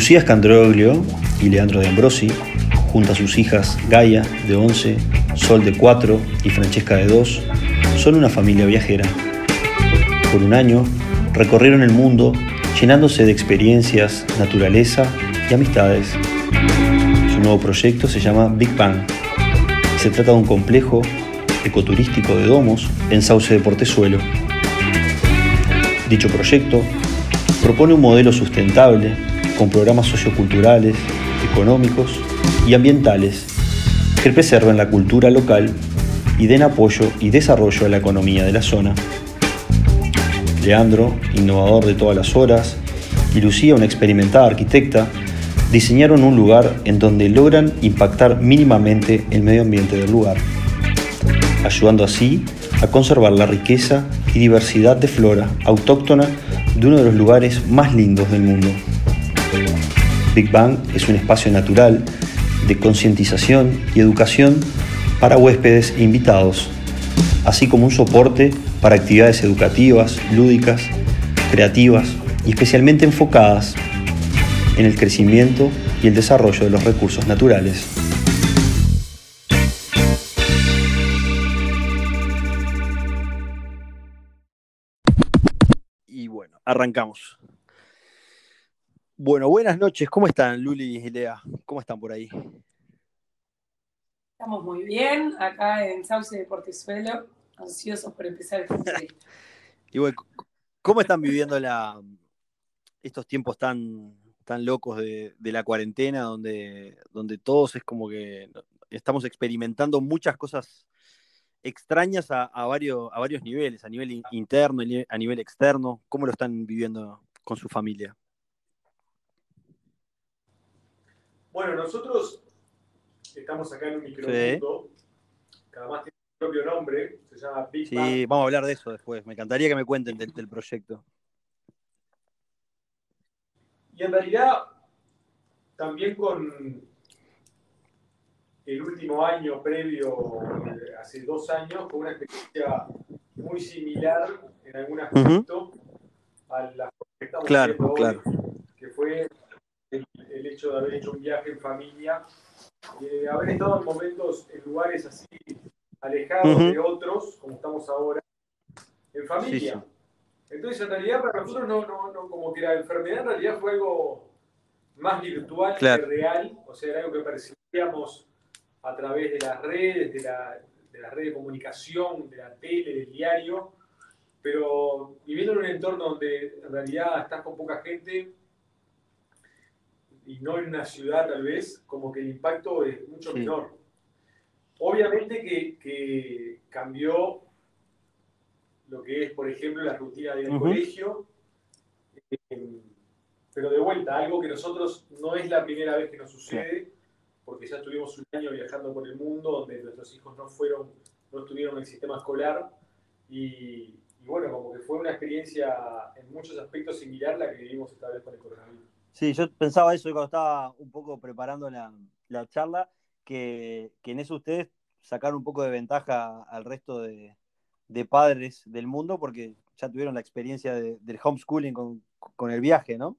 Lucía Scandroglio y Leandro de Ambrosi, junto a sus hijas Gaia, de 11, Sol, de 4 y Francesca, de 2, son una familia viajera. Por un año recorrieron el mundo llenándose de experiencias, naturaleza y amistades. Su nuevo proyecto se llama Big Bang. Se trata de un complejo ecoturístico de domos en Sauce de Portezuelo. Dicho proyecto propone un modelo sustentable con programas socioculturales, económicos y ambientales que preserven la cultura local y den apoyo y desarrollo a la economía de la zona. Leandro, innovador de todas las horas, y Lucía, una experimentada arquitecta, diseñaron un lugar en donde logran impactar mínimamente el medio ambiente del lugar, ayudando así a conservar la riqueza y diversidad de flora autóctona de uno de los lugares más lindos del mundo. Big Bang es un espacio natural de concientización y educación para huéspedes e invitados, así como un soporte para actividades educativas, lúdicas, creativas y especialmente enfocadas en el crecimiento y el desarrollo de los recursos naturales. Y bueno, arrancamos. Bueno, buenas noches. ¿Cómo están, Luli y Lea? ¿Cómo están por ahí? Estamos muy bien, acá en Sauce de Portezuelo, ansiosos por empezar el proyecto. y bueno, ¿cómo están viviendo la, estos tiempos tan, tan locos de, la cuarentena, donde, donde todos es como que estamos experimentando muchas cosas extrañas a, varios, a varios niveles, a nivel interno, a nivel externo. ¿Cómo lo están viviendo con su familia? Bueno, nosotros estamos acá en un micromundo, cada más tiene su propio nombre, se llama Big Sí, vamos a hablar de eso después. Me encantaría que me cuenten del, proyecto. Y en realidad, también con el último año previo, hace dos años, fue una experiencia muy similar en algún aspecto a la que estamos claro, claro. que fue el, hecho de haber hecho un viaje en familia, de haber estado en momentos, en lugares así alejados de otros, como estamos ahora, en familia. Entonces, en realidad, para nosotros, no, no, no, como que la enfermedad en realidad fue algo más virtual que real, o sea, era algo que percibíamos a través de las redes, de la, de la red de comunicación, de la tele, del diario, pero viviendo en un entorno donde en realidad estás con poca gente, y no en una ciudad tal vez, como que el impacto es mucho menor. Obviamente que, cambió lo que es, por ejemplo, la rutina del colegio, eh, pero de vuelta, algo que nosotros no es la primera vez que nos sucede, porque ya estuvimos un año viajando por el mundo donde nuestros hijos no fueron, no estuvieron en el sistema escolar y, y bueno, como que fue una experiencia en muchos aspectos similar a la que vivimos esta vez con el coronavirus. Sí, yo pensaba eso cuando estaba un poco preparando la, charla, que, en eso ustedes sacaron un poco de ventaja al resto de, padres del mundo porque ya tuvieron la experiencia del homeschooling con, el viaje, ¿no?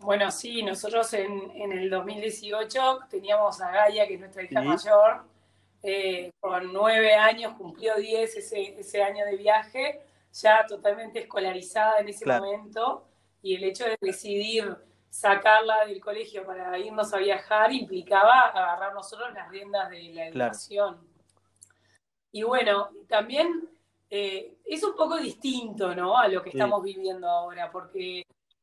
Bueno, sí, nosotros en, el 2018 teníamos a Gaia, que es nuestra hija mayor, eh, con nueve años, cumplió diez ese, año de viaje, ya totalmente escolarizada en ese momento y el hecho de decidir sacarla del colegio para irnos a viajar implicaba agarrar nosotros las riendas de la educación. Y bueno, también eh, es un poco distinto ¿no? a lo que estamos viviendo ahora, porque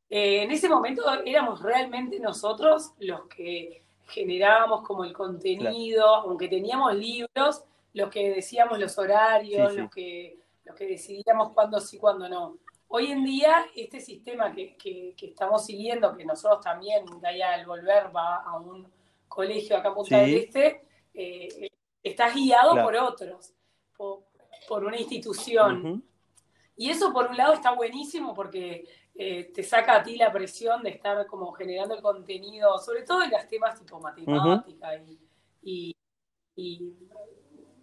eh, en ese momento éramos realmente nosotros los que generábamos como el contenido, aunque teníamos libros, los que decíamos los horarios, Los, que, los que decidíamos cuándo sí, cuándo no. Hoy en día, este sistema que, estamos siguiendo, que nosotros también, Gaia al volver va a un colegio acá en Punta del Este, eh, está guiado por otros, por, una institución. Y eso por un lado está buenísimo porque eh, te saca a ti la presión de estar como generando el contenido, sobre todo en los temas tipo matemática y,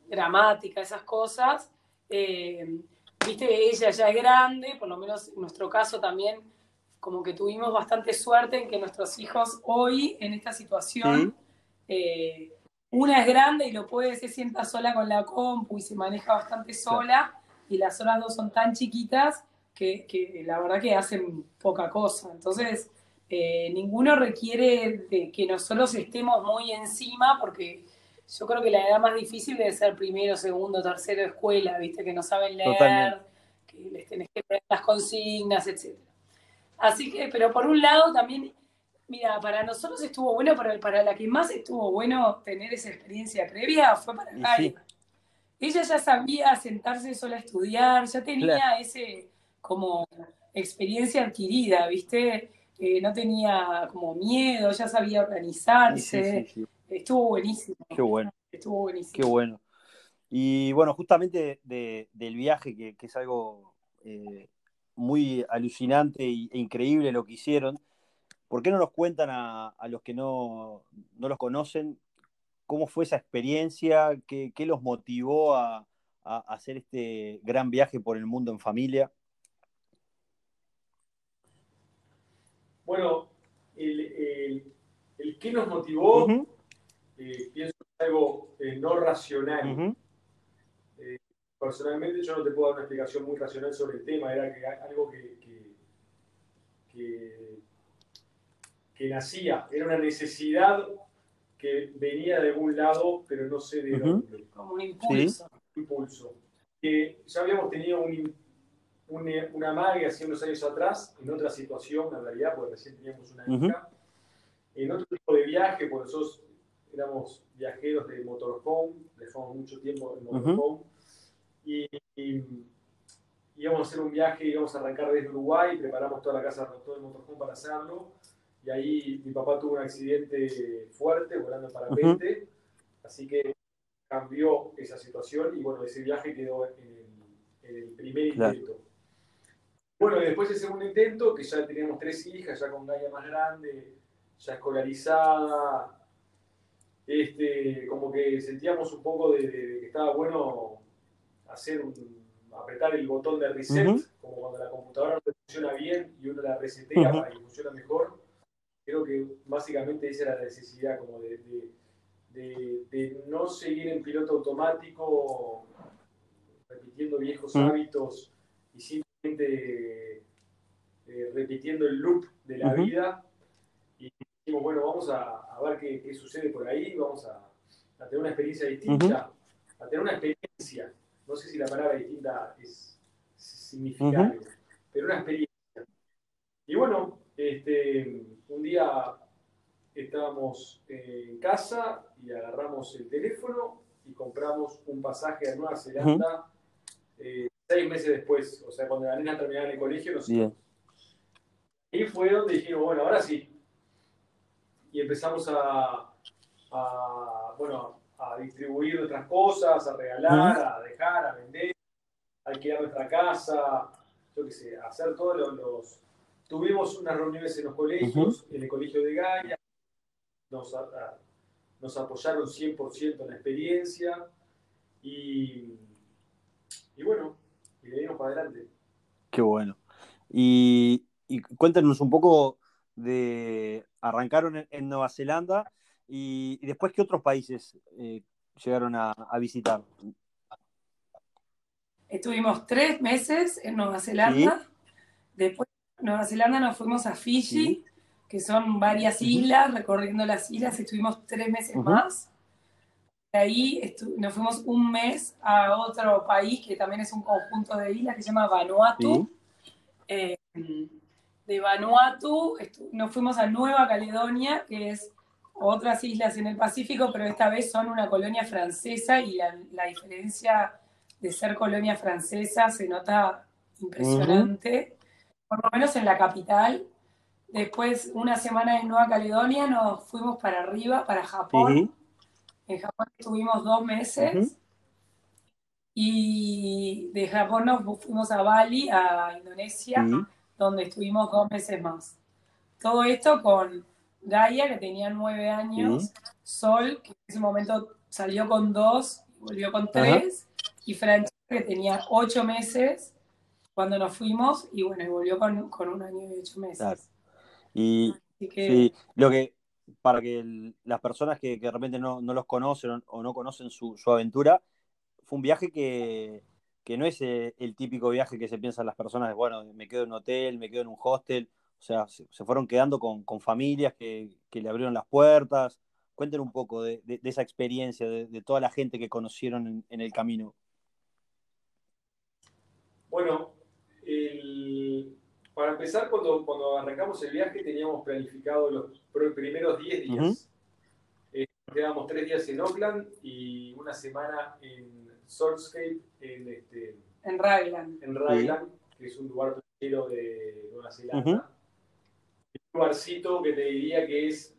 gramática, esas cosas. Eh, viste, ella ya es grande, por lo menos en nuestro caso también como que tuvimos bastante suerte en que nuestros hijos hoy, en esta situación, eh, una es grande y lo puede, se sienta sola con la compu y se maneja bastante sola, y las otras dos son tan chiquitas que, que la verdad que hacen poca cosa. Entonces, eh, ninguno requiere de que nosotros estemos muy encima, porque yo creo que la edad más difícil debe ser primero, segundo, tercero de escuela, ¿viste? Que no saben leer, que les tenés que leer las consignas, etc. Así que, pero por un lado también, mira, para nosotros estuvo bueno, pero para la que más estuvo bueno tener esa experiencia previa fue para Gaia. Ella ya sabía sentarse sola a estudiar, ya tenía ese como experiencia adquirida, ¿viste? no tenía como miedo, ya sabía organizarse. Estuvo buenísimo. Qué bueno. Estuvo buenísimo. Qué bueno. Y bueno, justamente del viaje, que, es algo eh, muy alucinante e increíble lo que hicieron, ¿por qué no nos cuentan a, los que no, los conocen cómo fue esa experiencia, qué, los motivó a, hacer este gran viaje por el mundo en familia? Bueno, el, el, que nos motivó, eh, pienso que es algo eh, no racional. Eh, personalmente yo no te puedo dar una explicación muy racional sobre el tema, era que, algo que, que, que, nacía, era una necesidad que venía de algún lado, pero no sé de dónde. Como un impulso. Un impulso. Que ya habíamos tenido un una madre hace unos años atrás, en otra situación, en realidad, porque recién teníamos una hija, en otro tipo de viaje, porque nosotros éramos viajeros de motorhome, dejamos mucho tiempo en motorhome, y, íbamos a hacer un viaje, íbamos a arrancar desde Uruguay, preparamos toda la casa, todo el motorhome para hacerlo, y ahí mi papá tuvo un accidente fuerte volando en parapente, así que cambió esa situación, y bueno, ese viaje quedó en el, primer intento. Bueno, después del segundo intento, que ya teníamos tres hijas, ya con Gaia más grande, ya escolarizada, este, como que sentíamos un poco de, que estaba bueno hacer un, apretar el botón de reset, como cuando la computadora no funciona bien y uno la resetea para que funcione mejor. Creo que básicamente esa era la necesidad, como de, de no seguir en piloto automático, repitiendo viejos hábitos y simplemente eh, repitiendo el loop de la vida. Dijimos, bueno, vamos a, ver qué, sucede por ahí, vamos a, tener una experiencia distinta, a tener una experiencia. No sé si la palabra distinta es, significativa, pero una experiencia. Y bueno, este, un día estábamos en casa y agarramos el teléfono y compramos un pasaje a Nueva Zelanda eh, seis meses después, o sea, cuando la nena terminaba en el colegio, no sé. Y fue donde dijimos, bueno, ahora sí. Y empezamos a, bueno, a distribuir nuestras cosas, a regalar, a dejar, a vender, a alquilar nuestra casa, yo qué sé, a hacer todos los, Tuvimos unas reuniones en los colegios, en el colegio de Gaia, nos, nos apoyaron 100% en la experiencia y y bueno, y le dimos para adelante. Qué bueno. Y, cuéntanos un poco de. Arrancaron en, Nueva Zelanda y, después, ¿qué otros países eh, llegaron a, visitar? Estuvimos tres meses en Nueva Zelanda. Después de Nueva Zelanda nos fuimos a Fiji, que son varias islas, recorriendo las islas, estuvimos tres meses más. De ahí nos fuimos un mes a otro país que también es un conjunto de islas que se llama Vanuatu. Eh, de Vanuatu nos fuimos a Nueva Caledonia, que es otras islas en el Pacífico, pero esta vez son una colonia francesa y la, diferencia de ser colonia francesa se nota impresionante, por lo menos en la capital. Después, una semana en Nueva Caledonia, nos fuimos para arriba, para Japón. En Japón estuvimos dos meses. Y de Japón nos fuimos a Bali, a Indonesia, donde estuvimos dos meses más. Todo esto con Gaia, que tenía nueve años, Sol, que en ese momento salió con dos y volvió con tres, y Francesca, que tenía ocho meses cuando nos fuimos y bueno, y volvió con, con un año y ocho meses. Claro. Y Así que, sí, lo que, para que el- las personas que, que de repente no, no los conocen o, o no conocen su, su aventura, fue un viaje que, que no es eh, el típico viaje que se piensan las personas, de, bueno, me quedo en un hotel, me quedo en un hostel, o sea, se, se fueron quedando con, con familias que, que le abrieron las puertas. Cuenten un poco de, de- de esa experiencia, de, de toda la gente que conocieron en, en el camino. Bueno, el- para empezar, cuando, cuando arrancamos el viaje teníamos planificado los pr- primeros 10 días. Ujú. Eh, tres días en Auckland y una semana en Saltscape, en, este, en Raglan. en Raglan, que es un lugar playero de Nueva Zelanda. Un lugarcito que te diría que es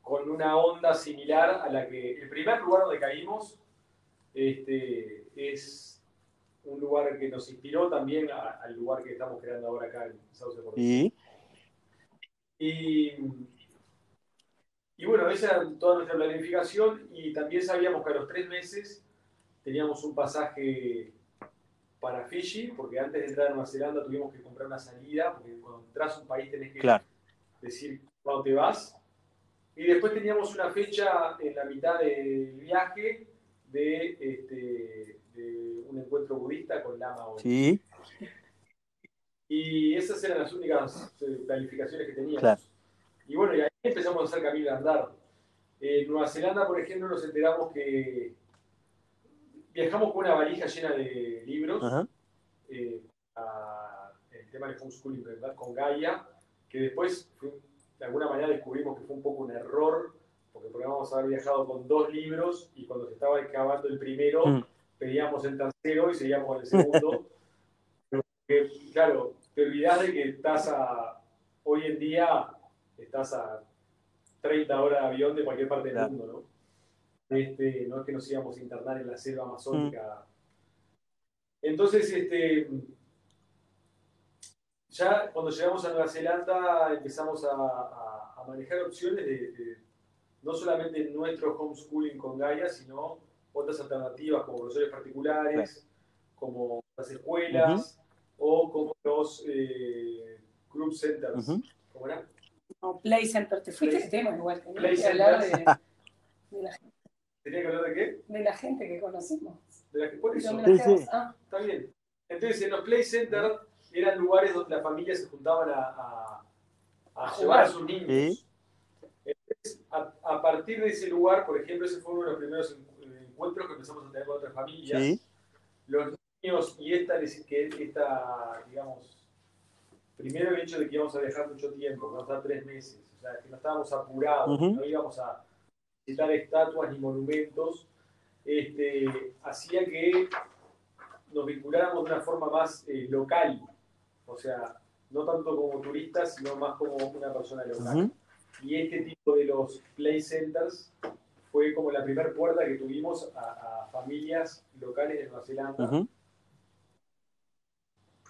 con una onda similar a la que... El primer lugar donde caímos este, es un lugar que nos inspiró también a- al lugar que estamos creando ahora acá en Sauce. Y Y, y bueno, esa era toda nuestra planificación y también sabíamos que a los tres meses teníamos un pasaje para Fiji, porque antes de entrar a Nueva Zelanda tuvimos que comprar una salida, porque cuando entras a un país tenés que claro, decir cuándo te vas. Y después teníamos una fecha en la mitad del viaje de, este, de un encuentro budista con Lama Oe. sí, Y esas eran las únicas eh, planificaciones que teníamos. Claro. Y bueno, y ahí empezamos a hacer camino de andar. En Nueva Zelanda, por ejemplo, nos enteramos que viajamos con una valija llena de libros. eh, a- el tema del homeschooling ¿verdad? con Gaia, que después fue- de alguna manera descubrimos que fue un poco un error, porque podríamos haber viajado con dos libros y cuando se estaba acabando el primero, Mm. pedíamos el tercero y seguíamos con el segundo. Pero que, claro, te olvidás de que estás a, hoy en día estás a 30 horas de avión de cualquier parte del Claro. mundo, ¿no? Este, no es que nos íbamos a internar en la selva amazónica. Entonces, este, ya cuando llegamos a Nueva Zelanda empezamos a, a- a manejar opciones de, de no solamente nuestro homeschooling con Gaia, sino otras alternativas como profesores particulares, como las escuelas o como los eh, group centers. ujú. ¿Cómo era? No, Play Center, te fuiste Play- tema igual, Play que hablar de, Centers. de la, ¿Tenía que hablar de qué? de la gente que conocimos. De la que por eso. ¿Dónde Sí. Ah, Está bien. Entonces, en los play centers eran lugares donde las familias se juntaban a, a- a A llevar a sus niños. Sí. Entonces, a, a partir de ese lugar, por ejemplo, ese fue uno de los primeros en- encuentros que empezamos a tener con otras familias. sí, Los niños y esta, que esta, digamos, primero el hecho de que íbamos a viajar mucho tiempo, que a estar tres meses, o sea, que no estábamos apurados, Ujú. no íbamos a visitar estatuas ni monumentos, este, hacía que nos vinculáramos de una forma más eh, local, o sea, no tanto como turistas, sino más como una persona local. Y este tipo de los play centers fue como la primera puerta que tuvimos a, a familias locales de Nueva Zelanda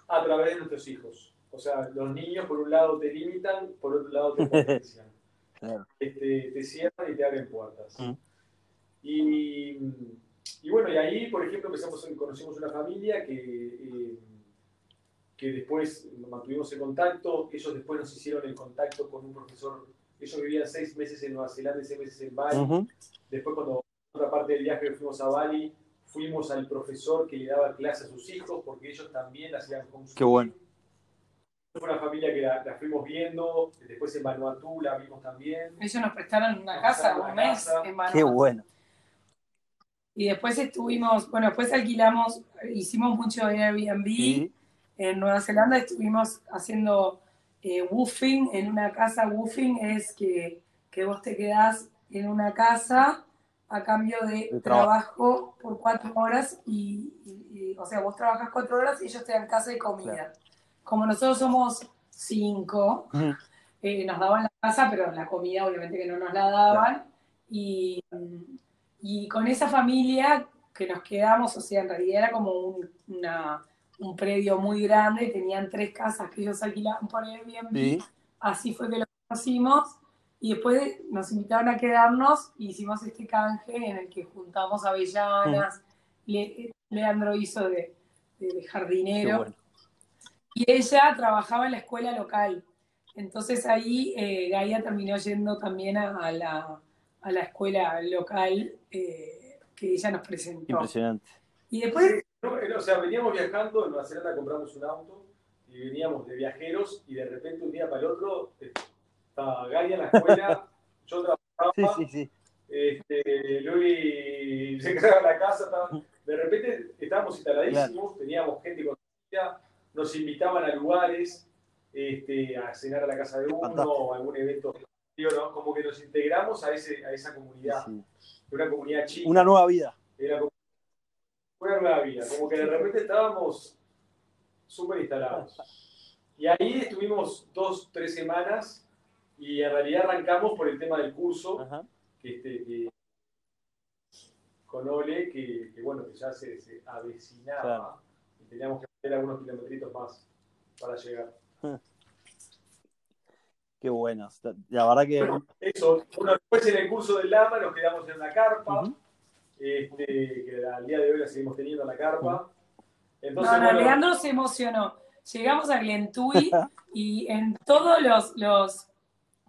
a través de nuestros hijos. O sea, los niños por un lado te limitan, por otro lado te potencian. Claro. Este, te cierran y te abren puertas. Mm. Y, y bueno, y ahí, por ejemplo, empezamos, conocimos una familia que, eh, que después mantuvimos el contacto. Ellos después nos hicieron el contacto con un profesor. Ellos vivían seis meses en Nueva Zelanda y seis meses en Bali. Después, cuando otra parte del viaje fuimos a Bali, fuimos al profesor que le daba clase a sus hijos, porque ellos también hacían homeschooling. Qué bueno. Fue una familia que la, la fuimos viendo, después en Vanuatu la vimos también. ellos nos prestaron una Nos casa prestaron un mes casa. en Vanuatu. Qué bueno. Y después estuvimos, bueno, después alquilamos, hicimos mucho Airbnb. Sí, En Nueva Zelanda estuvimos haciendo eh, woofing en una casa. Woofing es que, que vos te quedás en una casa a cambio de, De trabajo. por cuatro horas y, y- y, o sea, vos trabajas cuatro horas y ellos te dan casa y comida. Claro. Como nosotros somos cinco, eh, nos daban la casa, pero la comida obviamente que no nos la daban. Y, y con esa familia que nos quedamos, o sea, en realidad era como un, una- un predio muy grande, tenían tres casas que ellos alquilaban por Airbnb, Sí. así fue que lo conocimos. Y después nos invitaron a quedarnos y hicimos este canje en el que juntamos avellanas. Le- Leandro hizo de, jardinero. bueno. Y ella trabajaba en la escuela local. Entonces ahí eh, Gaia terminó yendo también a, la, escuela local eh, que ella nos presentó. Impresionante. Y después... o sea, veníamos viajando, en Nueva Zelanda compramos un auto y veníamos de viajeros y de repente un día para el otro estaba Gaia en la escuela, yo trabajaba, sí, sí, sí. Este, Luis se quedaba en la casa, de repente estábamos instaladísimos, teníamos gente conocida, nos invitaban a lugares, este, a cenar a la casa de uno o algún evento, como que nos integramos a, ese, a esa comunidad, una comunidad chica. Una nueva vida. una nueva vida, como que de repente estábamos súper instalados. Y ahí estuvimos dos, tres semanas y en realidad arrancamos por el tema del curso, que, este, con Ole, que, bueno, que ya se, avecinaba y teníamos que hacer algunos kilometritos más para llegar. Qué bueno. La verdad que. eso, bueno, después en el curso del Lama nos quedamos en la carpa, este, que al día de hoy la seguimos teniendo en la carpa. Entonces, no, no, Leandro se emocionó. Llegamos a Glentuy y en todos los, los,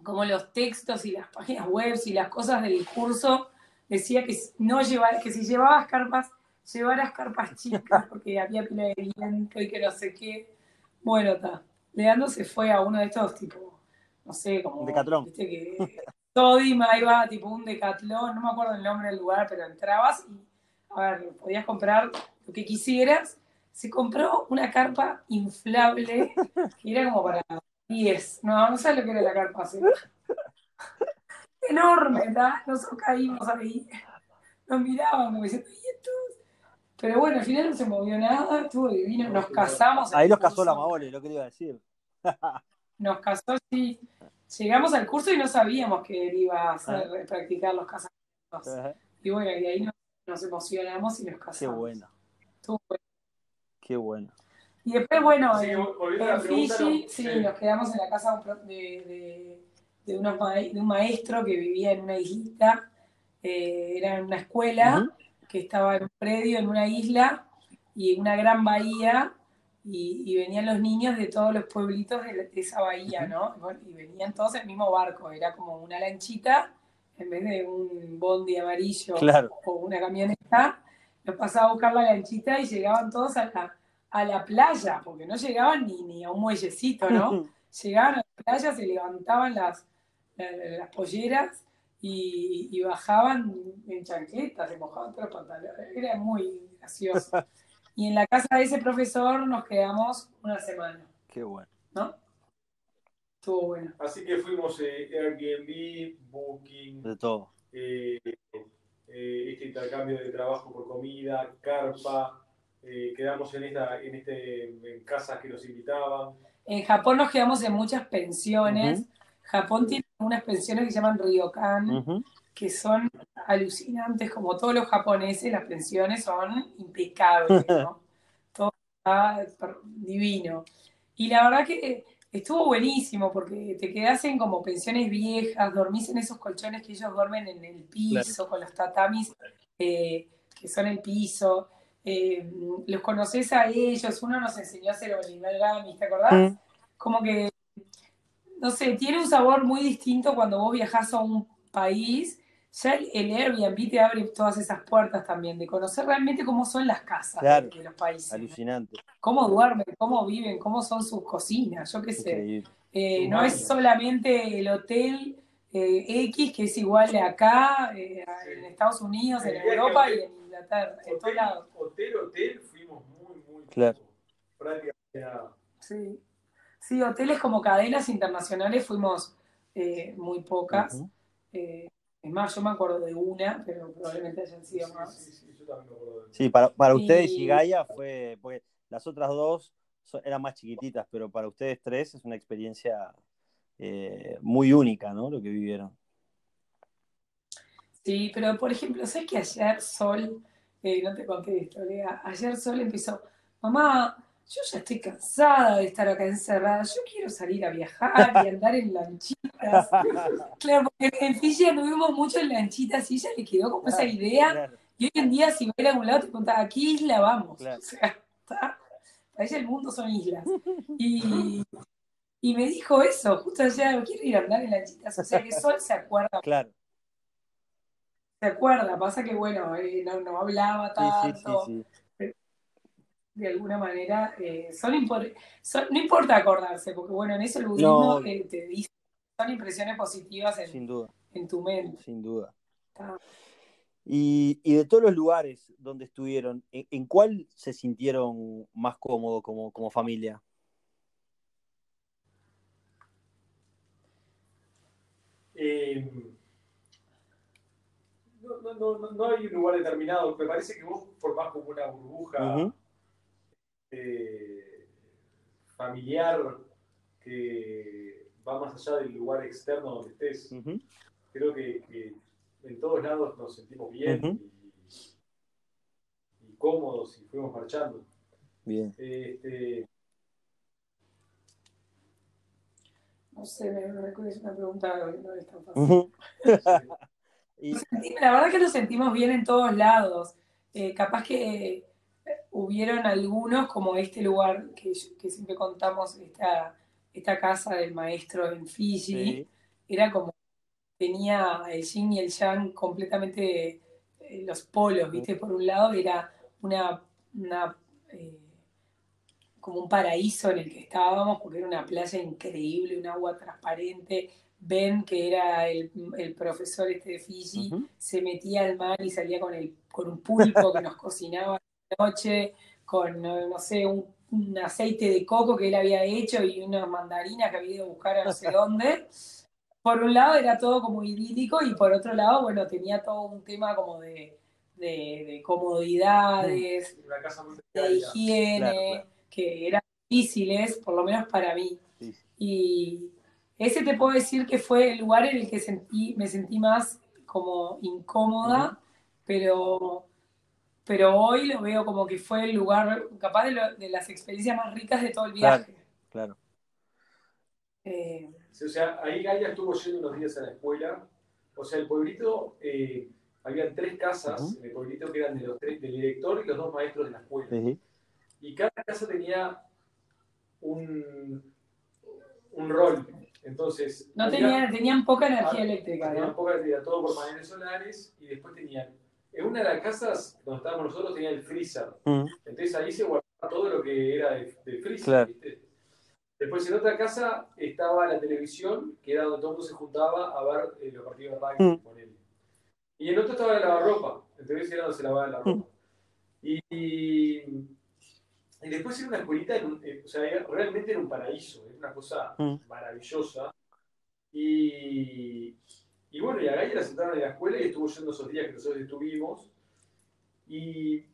como los textos y las páginas web y las cosas del curso, decía que no llevar, que si llevabas carpas, llevaras carpas chicas, porque había pila de viento y que no sé qué. Bueno, está. Leandro se fue a uno de estos, tipo, no sé, como. Decatlón. Viste que. Todima iba tipo un decatlón, no me acuerdo el nombre del lugar, pero entrabas y, a ver, podías comprar lo que quisieras. Se compró una carpa inflable, que era como para 10. No, no sabes lo que era la carpa. Enorme, ¿verdad? Nosotros caímos ahí. Nos mirábamos diciendo, ¿y estos? Pero bueno, al final no se movió nada, estuvo divino, nos casamos. Ahí los casó la Maole, lo que iba a decir. nos casó, sí. Llegamos al curso y no sabíamos que él iba a hacer, ah. practicar los casamientos. Y bueno, y ahí nos, emocionamos y nos casamos. Qué bueno. Estuvo bueno. Qué bueno. Y después, bueno, en, Fiji, sí, nos quedamos en la casa de, de, unos de un maestro que vivía en una islita, eh, era en una escuela que estaba en un predio, en una isla y en una gran bahía, y, venían los niños de todos los pueblitos de, esa bahía, ¿no? Y venían todos en el mismo barco, era como una lanchita en vez de un bondi amarillo o una camioneta, nos pasaba a buscar la lanchita y llegaban todos a la, a la playa, porque no llegaban ni, ni a un muellecito, ¿no? llegaban a la playa, se levantaban las, las polleras y, bajaban en chancletas, se mojaban todos los pantalones. Era muy gracioso. Y en la casa de ese profesor nos quedamos una semana. Qué bueno. ¿No? Estuvo bueno. Así que fuimos eh, Airbnb, Booking. De todo. Eh, eh, este intercambio de trabajo por comida, carpa. quedamos en, esta, en, este, en casas que nos invitaban. En Japón nos quedamos en muchas pensiones. Japón tiene unas pensiones que se llaman ryokan, que son alucinantes, como todos los japoneses, las pensiones son impecables, ¿no? Todo está divino. Y la verdad que estuvo buenísimo porque te quedas en como pensiones viejas, dormís en esos colchones que ellos duermen en el piso, con los tatamis eh, que son el piso. Eh, los conoces a ellos, uno nos enseñó a hacer gamis, ¿te acordás? Mm. Como que no sé, tiene un sabor muy distinto cuando vos viajás a un país. Ya el, Airbnb te abre todas esas puertas también, de conocer realmente cómo son las casas de, los países. Alucinante. Cómo duermen, cómo viven, cómo son sus cocinas, yo qué sé. Eh, no es solamente el hotel eh, X, que es igual de acá, eh, en Estados Unidos, en Europa y en Inglaterra, en todos lados. Hotel, hotel, fuimos muy, muy. Claro. Sí. Sí, hoteles como cadenas internacionales fuimos eh, muy pocas. Eh, es más, yo me acuerdo de una, pero probablemente hayan sido más. Sí, sí, yo también me acuerdo de Sí, para, para ustedes y Gaia fue, porque las otras dos eran más chiquititas, pero para ustedes tres es una experiencia eh, muy única, ¿no? Lo que vivieron. Sí, pero por ejemplo, ¿sabes que ayer Sol, no te conté esto, ayer Sol empezó, mamá, yo ya estoy cansada de estar acá encerrada, yo quiero salir a viajar y andar en lanchitas. claro, porque en Fiji anduvimos mucho en lanchitas y ella le quedó como esa idea. Y hoy en día, si va a ir a algún lado, te preguntaba, ¿a qué isla vamos? O sea, para ella el mundo son islas. Y, y me dijo eso, justo ayer, quiero ir a andar en lanchitas. O sea que Sol se acuerda. Claro. Se acuerda, pasa que bueno, eh, no, no, hablaba tanto. Sí, sí, sí, de alguna manera, eh, son, son, no importa acordarse, porque bueno, en eso el budismo No. eh, te dice, son impresiones positivas en, Sin duda, en tu mente. sin duda. Y, y de todos los lugares donde estuvieron, ¿en, en cuál se sintieron más cómodos como, como familia? Eh, no, no, no, no- hay un lugar determinado. Me parece que vos formás como una burbuja. Eh, familiar que va más allá del lugar externo donde estés. Creo que, que en todos lados nos sentimos bien y, y cómodos y fuimos marchando. Bien. Este, No sé, me, es una pregunta que no es tan fácil. Y, La verdad que lo sentimos bien en todos lados. Eh, capaz que hubieron algunos, como este lugar que, que siempre contamos, esta, esta casa del maestro en Fiji, sí, era como, tenía el yin y el yang completamente eh, los polos, ¿viste? Por un lado era una, una eh, como un paraíso en el que estábamos, porque era una playa increíble, un agua transparente. Ben, que era el, el profesor este de Fiji, se metía al mar y salía con, el, con un pulpo que nos cocinaba noche, con, no, sé, un, un aceite de coco que él había hecho y unas mandarinas que había ido a buscar a no sé dónde. Por un lado era todo como idílico y por otro lado, bueno, tenía todo un tema como de, de, de comodidades, de precaria. higiene, Claro, claro. que eran difíciles, por lo menos para mí. sí. Y ese te puedo decir que fue el lugar en el que sentí, me sentí más como incómoda, pero, pero hoy lo veo como que fue el lugar, capaz de, lo- de las experiencias más ricas de todo el Claro. viaje. Claro. Eh, Sí, O sea, ahí Gaia estuvo yendo unos días a la escuela. O sea, el pueblito, eh, había tres casas en el pueblito que eran de los tres, del director y los dos maestros de la escuela. Y cada casa tenía un, un rol. Entonces, no había- tenían, tenían poca energía Ah, eléctrica, tenían ¿no? poca energía, todo por paneles solares y después tenían. En una de las casas donde estábamos nosotros tenía el freezer. Ujú. Entonces ahí se guardaba todo lo que era de, de freezer. Claro. ¿viste? Después en otra casa estaba la televisión, que era donde todo el mundo se juntaba a ver eh, los partidos de rugby, Mm. ponele. Y en otro estaba la lavarropa, entonces era donde se lavaba la ropa. Y, y, y después era una escuelita, en un- eh, o sea, era- realmente era un paraíso, era una cosa Mm. maravillosa. Y, y bueno, y a Gaia la sentaron en la escuela y estuvo yendo esos días que nosotros estuvimos. Y,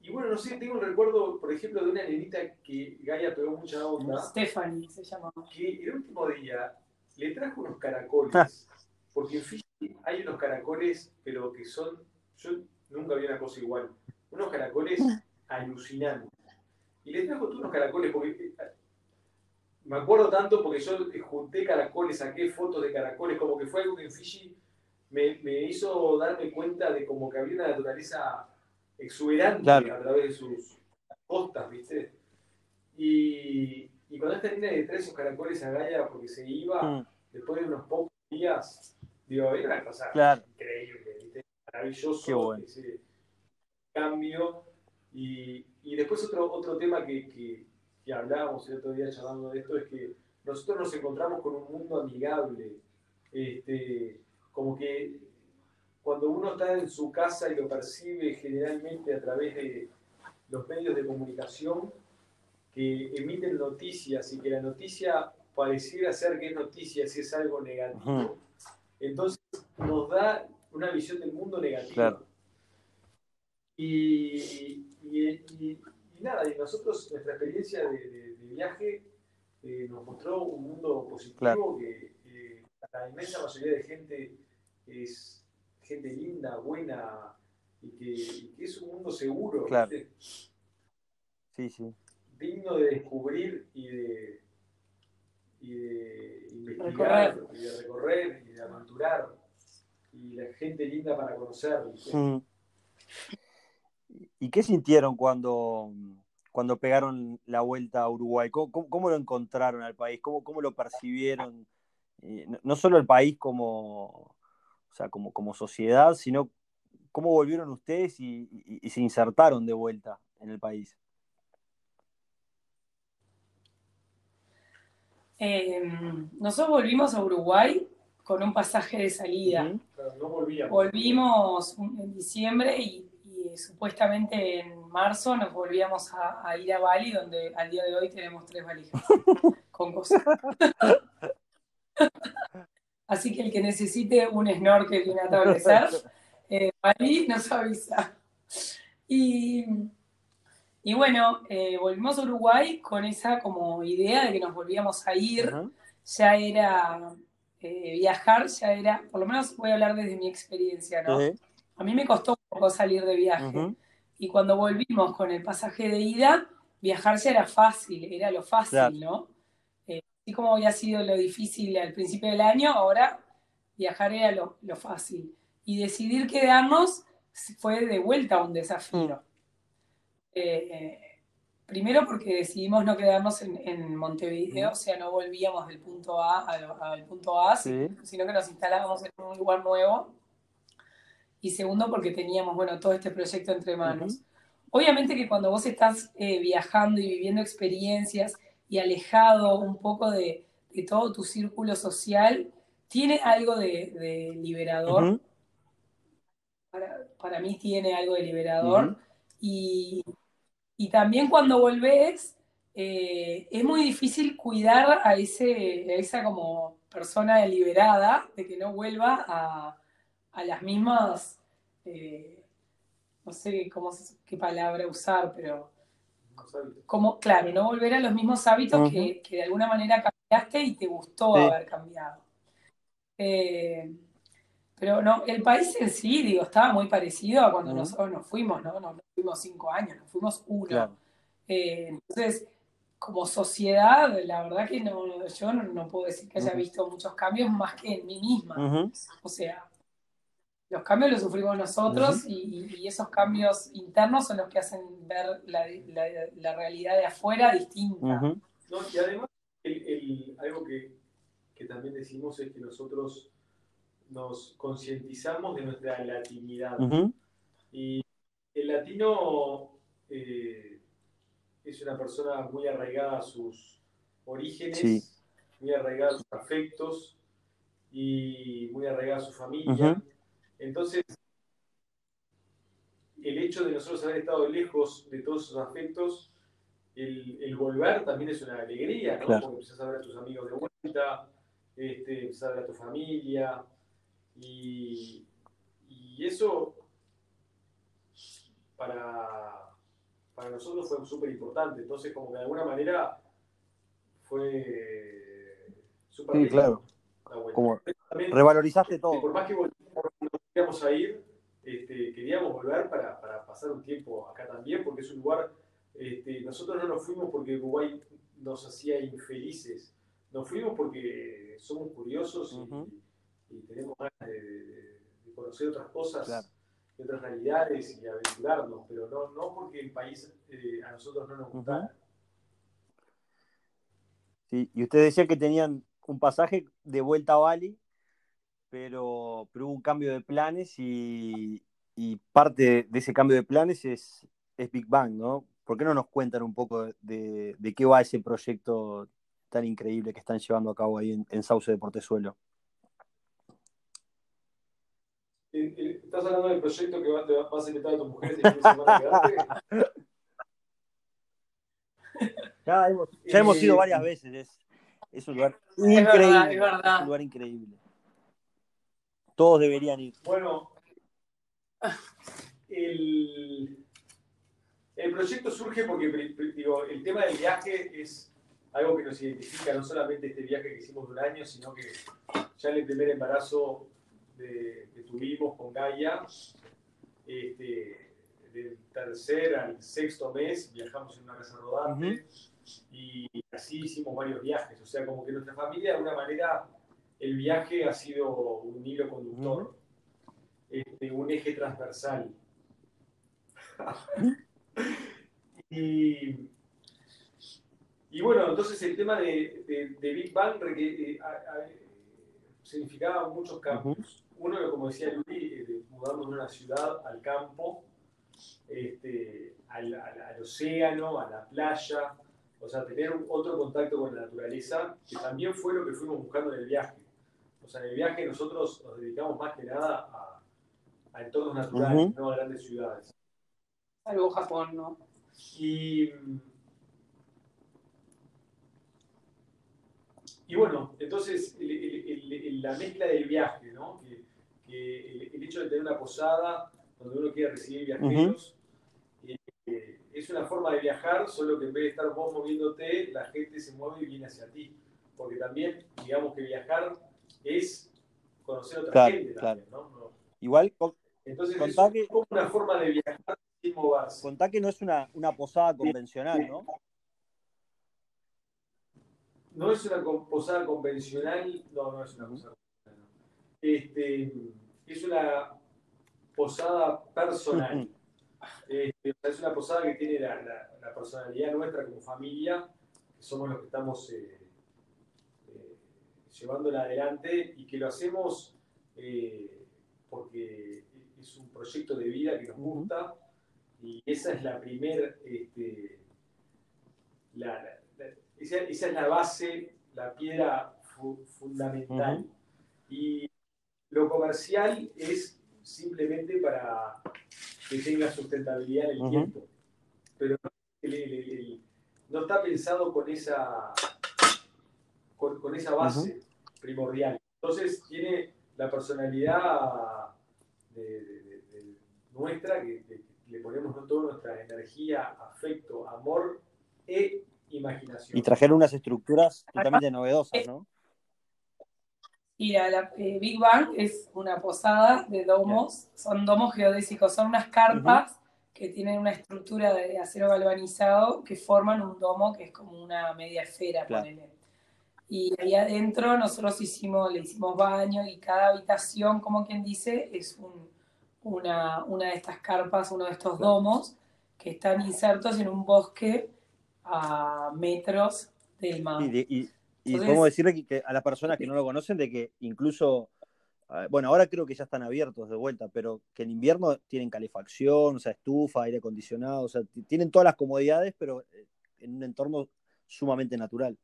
y bueno, no sé, tengo un recuerdo, por ejemplo, de una nenita que Gaia pegó mucha onda, Stephanie se llamaba. que el último día le trajo unos caracoles, porque en Fiji hay unos caracoles, pero que son, yo nunca vi una cosa igual, unos caracoles alucinantes. Y le trajo tú unos caracoles, porque eh, me acuerdo tanto porque yo junté caracoles, saqué fotos de caracoles, como que fue algo que en Fiji me, me hizo darme cuenta de como que había una naturaleza exuberante Claro. a través de sus costas, ¿viste? Y, y cuando esta niña le trae esos caracoles a Gaia porque se iba, Mm. después de unos pocos días, digo, era una cosa Claro. increíble, ¿viste? maravilloso Qué bueno. ese cambio. Y, y después otro, otro tema que, que, que hablábamos el otro día charlando de esto es que nosotros nos encontramos con un mundo amigable. Este, como que cuando uno está en su casa y lo percibe generalmente a través de los medios de comunicación que emiten noticias y que la noticia pareciera ser que es noticia si es algo negativo, entonces nos da una visión del mundo negativa. Claro. Y, y, y- y nada, y nosotros, nuestra experiencia de, de- de viaje eh, nos mostró un mundo positivo Claro. que eh, la inmensa mayoría de gente es gente linda, buena y que, y que es un mundo seguro, Claro. Sí, sí. digno de descubrir y de, y de investigar, y de recorrer y de aventurar. Y la gente linda para conocer. Mm. ¿Y qué sintieron cuando, cuando pegaron la vuelta a Uruguay? ¿Cómo, lo encontraron al país? ¿Cómo, cómo lo percibieron? Eh, no, solo el país como, sea, como, como sociedad, sino cómo volvieron ustedes y, se insertaron de vuelta en el país. Em, nosotros volvimos a Uruguay con un pasaje de salida. volvimos en diciembre y, supuestamente en marzo nos volvíamos a, ir a Bali, donde al día de hoy tenemos tres valijas con cosas. Así que el que necesite un snorkel y una tabla de surf, eh, Bali nos avisa. Y, y bueno, eh, volvimos a Uruguay con esa como idea de que nos volvíamos a ir. Ya era eh, viajar, ya era, por lo menos voy a hablar desde mi experiencia, ¿no? A mí me costó poco salir de viaje. Y cuando volvimos con el pasaje de ida, viajar ya era fácil, era lo fácil, ¿no? Eh, así como había sido lo difícil al principio del año, ahora viajar era lo, fácil. Y decidir quedarnos fue de vuelta un desafío. Eh, eh, primero porque decidimos no quedarnos en, Montevideo, o sea, no volvíamos del punto A al, punto A, sino que nos instalábamos en un lugar nuevo y segundo porque teníamos, bueno, todo este proyecto entre manos. Obviamente que cuando vos estás eh, viajando y viviendo experiencias y alejado un poco de, todo tu círculo social, tiene algo de, liberador. para, mí tiene algo de liberador. y, también cuando volvés, eh, es muy difícil cuidar a, ese, a esa como persona liberada de que no vuelva a, a las mismas, eh, no sé cómo, qué palabra usar, pero como, claro, no volver a los mismos hábitos que, de alguna manera cambiaste y te gustó haber cambiado. Eh, pero no, el país en sí, digo, estaba muy parecido a cuando nosotros nos fuimos, ¿no? Nos, fuimos cinco años, nos fuimos uno. Eh, entonces, como sociedad, la verdad que no, yo no, puedo decir que haya visto muchos cambios más que en mí misma. O sea, los cambios los sufrimos nosotros y, esos cambios internos son los que hacen ver la, realidad de afuera distinta. y además, algo que, también decimos es que nosotros nos concientizamos de nuestra latinidad. Y el latino eh, es una persona muy arraigada a sus orígenes, muy arraigada a sus afectos y muy arraigada a su familia. Entonces, el hecho de nosotros haber estado lejos de todos esos afectos, el, volver también es una alegría, ¿no? Porque empiezas a ver a tus amigos de vuelta, este, empiezas a ver a tu familia, y, eso para, para nosotros fue súper importante. Entonces, como que de alguna manera fue súper Sí, claro. Como revalorizaste todo. por más que queríamos a ir, este, queríamos volver para, pasar un tiempo acá también, porque es un lugar, este, nosotros no nos fuimos porque Uruguay nos hacía infelices, nos fuimos porque somos curiosos y, tenemos ganas de, conocer otras cosas, y otras realidades y aventurarnos, pero no, no porque el país eh, a nosotros no nos gustara. Sí, y usted decía que tenían un pasaje de vuelta a Bali pero, hubo un cambio de planes y, parte de ese cambio de planes es, Big Bang, ¿no? ¿Por qué no nos cuentan un poco de, qué va ese proyecto tan increíble que están llevando a cabo ahí en, Sauce de Portezuelo? ¿Estás hablando del proyecto que vas a invitar a tus mujeres y semana quedarte? Ya hemos, ya hemos ido varias veces. Es, un lugar increíble. es un lugar increíble. Todos deberían ir. Bueno, el, proyecto surge porque digo, el tema del viaje es algo que nos identifica, no solamente este viaje que hicimos de un año, sino que ya en el primer embarazo que tuvimos con Gaia, este, del tercer al sexto mes viajamos en una casa rodante y así hicimos varios viajes. O sea, como que nuestra familia de alguna manera el viaje ha sido un hilo conductor, este, un eje transversal. Y, y bueno, entonces el tema de, Big Bang eh, significaba muchos cambios. Uno, como decía Luis, eh, mudarnos de una ciudad al campo, este, al, océano, a la playa, o sea, tener otro contacto con la naturaleza, que también fue lo que fuimos buscando en el viaje. O sea, en el viaje nosotros nos dedicamos más que nada a, a entornos naturales, no a grandes ciudades. Salvo Japón, ¿no? Y, y bueno, entonces la mezcla del viaje, ¿no? Que, el, hecho de tener una posada donde uno quiere recibir viajeros, eh, es una forma de viajar, solo que en vez de estar vos moviéndote, la gente se mueve y viene hacia ti. Porque también, digamos que viajar es conocer a otra gente también, ¿no? Igual, entonces es como una forma de viajar sin moverse. Contá que no es una, una posada convencional, ¿no? No es una posada convencional, no, no es una posada convencional. Este, es una posada personal. Este, es una posada que tiene la, la, personalidad nuestra como familia, que somos los que estamos eh, llevándola adelante y que lo hacemos eh, porque es un proyecto de vida que nos gusta. Y esa es la primera, este, esa, es la base, la piedra fundamental. Y lo comercial es simplemente para que tenga sustentabilidad en el tiempo. Pero no está pensado con esa, con, esa base primordial. Entonces tiene la personalidad de, nuestra, que, le ponemos toda nuestra energía, afecto, amor e imaginación. Y trajeron unas estructuras totalmente novedosas, ¿no? Y la, eh, Big Bang es una posada de domos, son domos geodésicos, son unas carpas que tienen una estructura de acero galvanizado que forman un domo que es como una media esfera, Y ahí adentro nosotros hicimos, le hicimos baño y cada habitación, como quien dice, es una, una de estas carpas, uno de estos domos que están insertos en un bosque a metros del mar. Y podemos decirle que, a las personas que no lo conocen de que incluso, ah, bueno, ahora creo que ya están abiertos de vuelta, pero que en invierno tienen calefacción, o sea, estufa, aire acondicionado, o sea, tienen todas las comodidades, pero eh, en un entorno sumamente natural.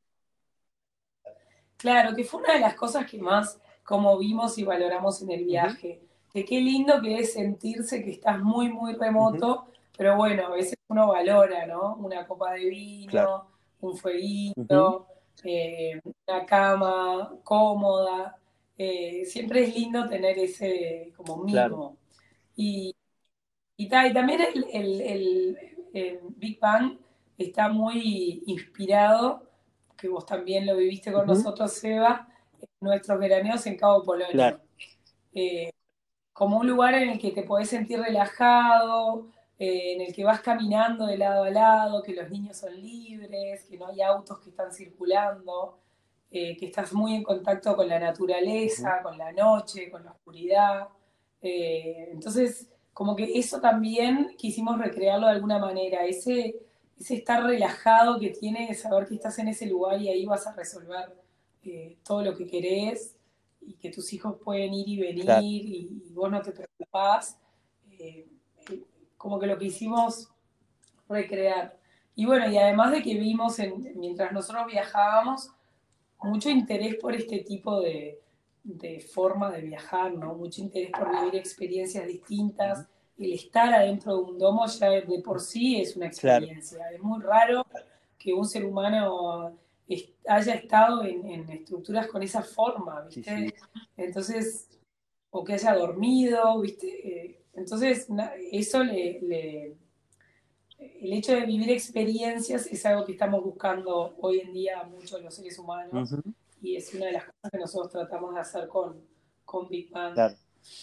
Claro, que fue una de las cosas que más como vimos y valoramos en el viaje. Que qué lindo que es sentirse que estás muy, muy remoto, pero bueno, a veces uno valora, ¿no? Una copa de vino, un fueguito, eh, una cama cómoda. Eh, siempre es lindo tener ese como mimo. Y, y, también el, Big Bang está muy inspirado, que vos también lo viviste con nosotros, Seba, nuestros veraneos en Cabo Polonio. Eh, como un lugar en el que te podés sentir relajado, eh, en el que vas caminando de lado a lado, que los niños son libres, que no hay autos que están circulando, eh, que estás muy en contacto con la naturaleza, con la noche, con la oscuridad. Entonces, como que eso también quisimos recrearlo de alguna manera, ese, ese estar relajado que tiene saber que estás en ese lugar y ahí vas a resolver todo lo que querés y que tus hijos pueden ir y venir y, vos no te preocupás como que lo quisimos recrear. Y bueno, y además de que vimos mientras nosotros viajábamos, mucho interés por este tipo de, forma de viajar, ¿no? Mucho interés por vivir experiencias distintas. El estar adentro de un domo ya de por sí es una experiencia. Es muy raro que un ser humano haya estado en, estructuras con esa forma, ¿viste? Entonces, o que haya dormido, ¿viste? Eh, entonces, eso le, el hecho de vivir experiencias es algo que estamos buscando hoy en día muchos los seres humanos y es una de las cosas que nosotros tratamos de hacer con, con Big Bang.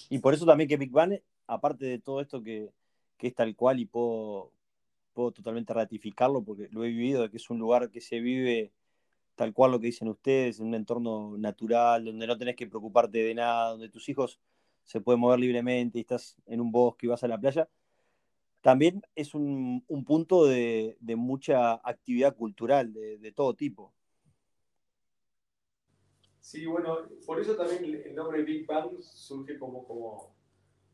Y por eso también que Big Bang, aparte de todo esto que, es tal cual y puedo, puedo totalmente ratificarlo porque lo he vivido, que es un lugar que se vive tal cual lo que dicen ustedes, en un entorno natural, donde no tenés que preocuparte de nada, donde tus hijos se puede mover libremente y estás en un bosque y vas a la playa, también es un, punto de, mucha actividad cultural de, todo tipo. Sí, bueno, por eso también el nombre Big Bang surge como,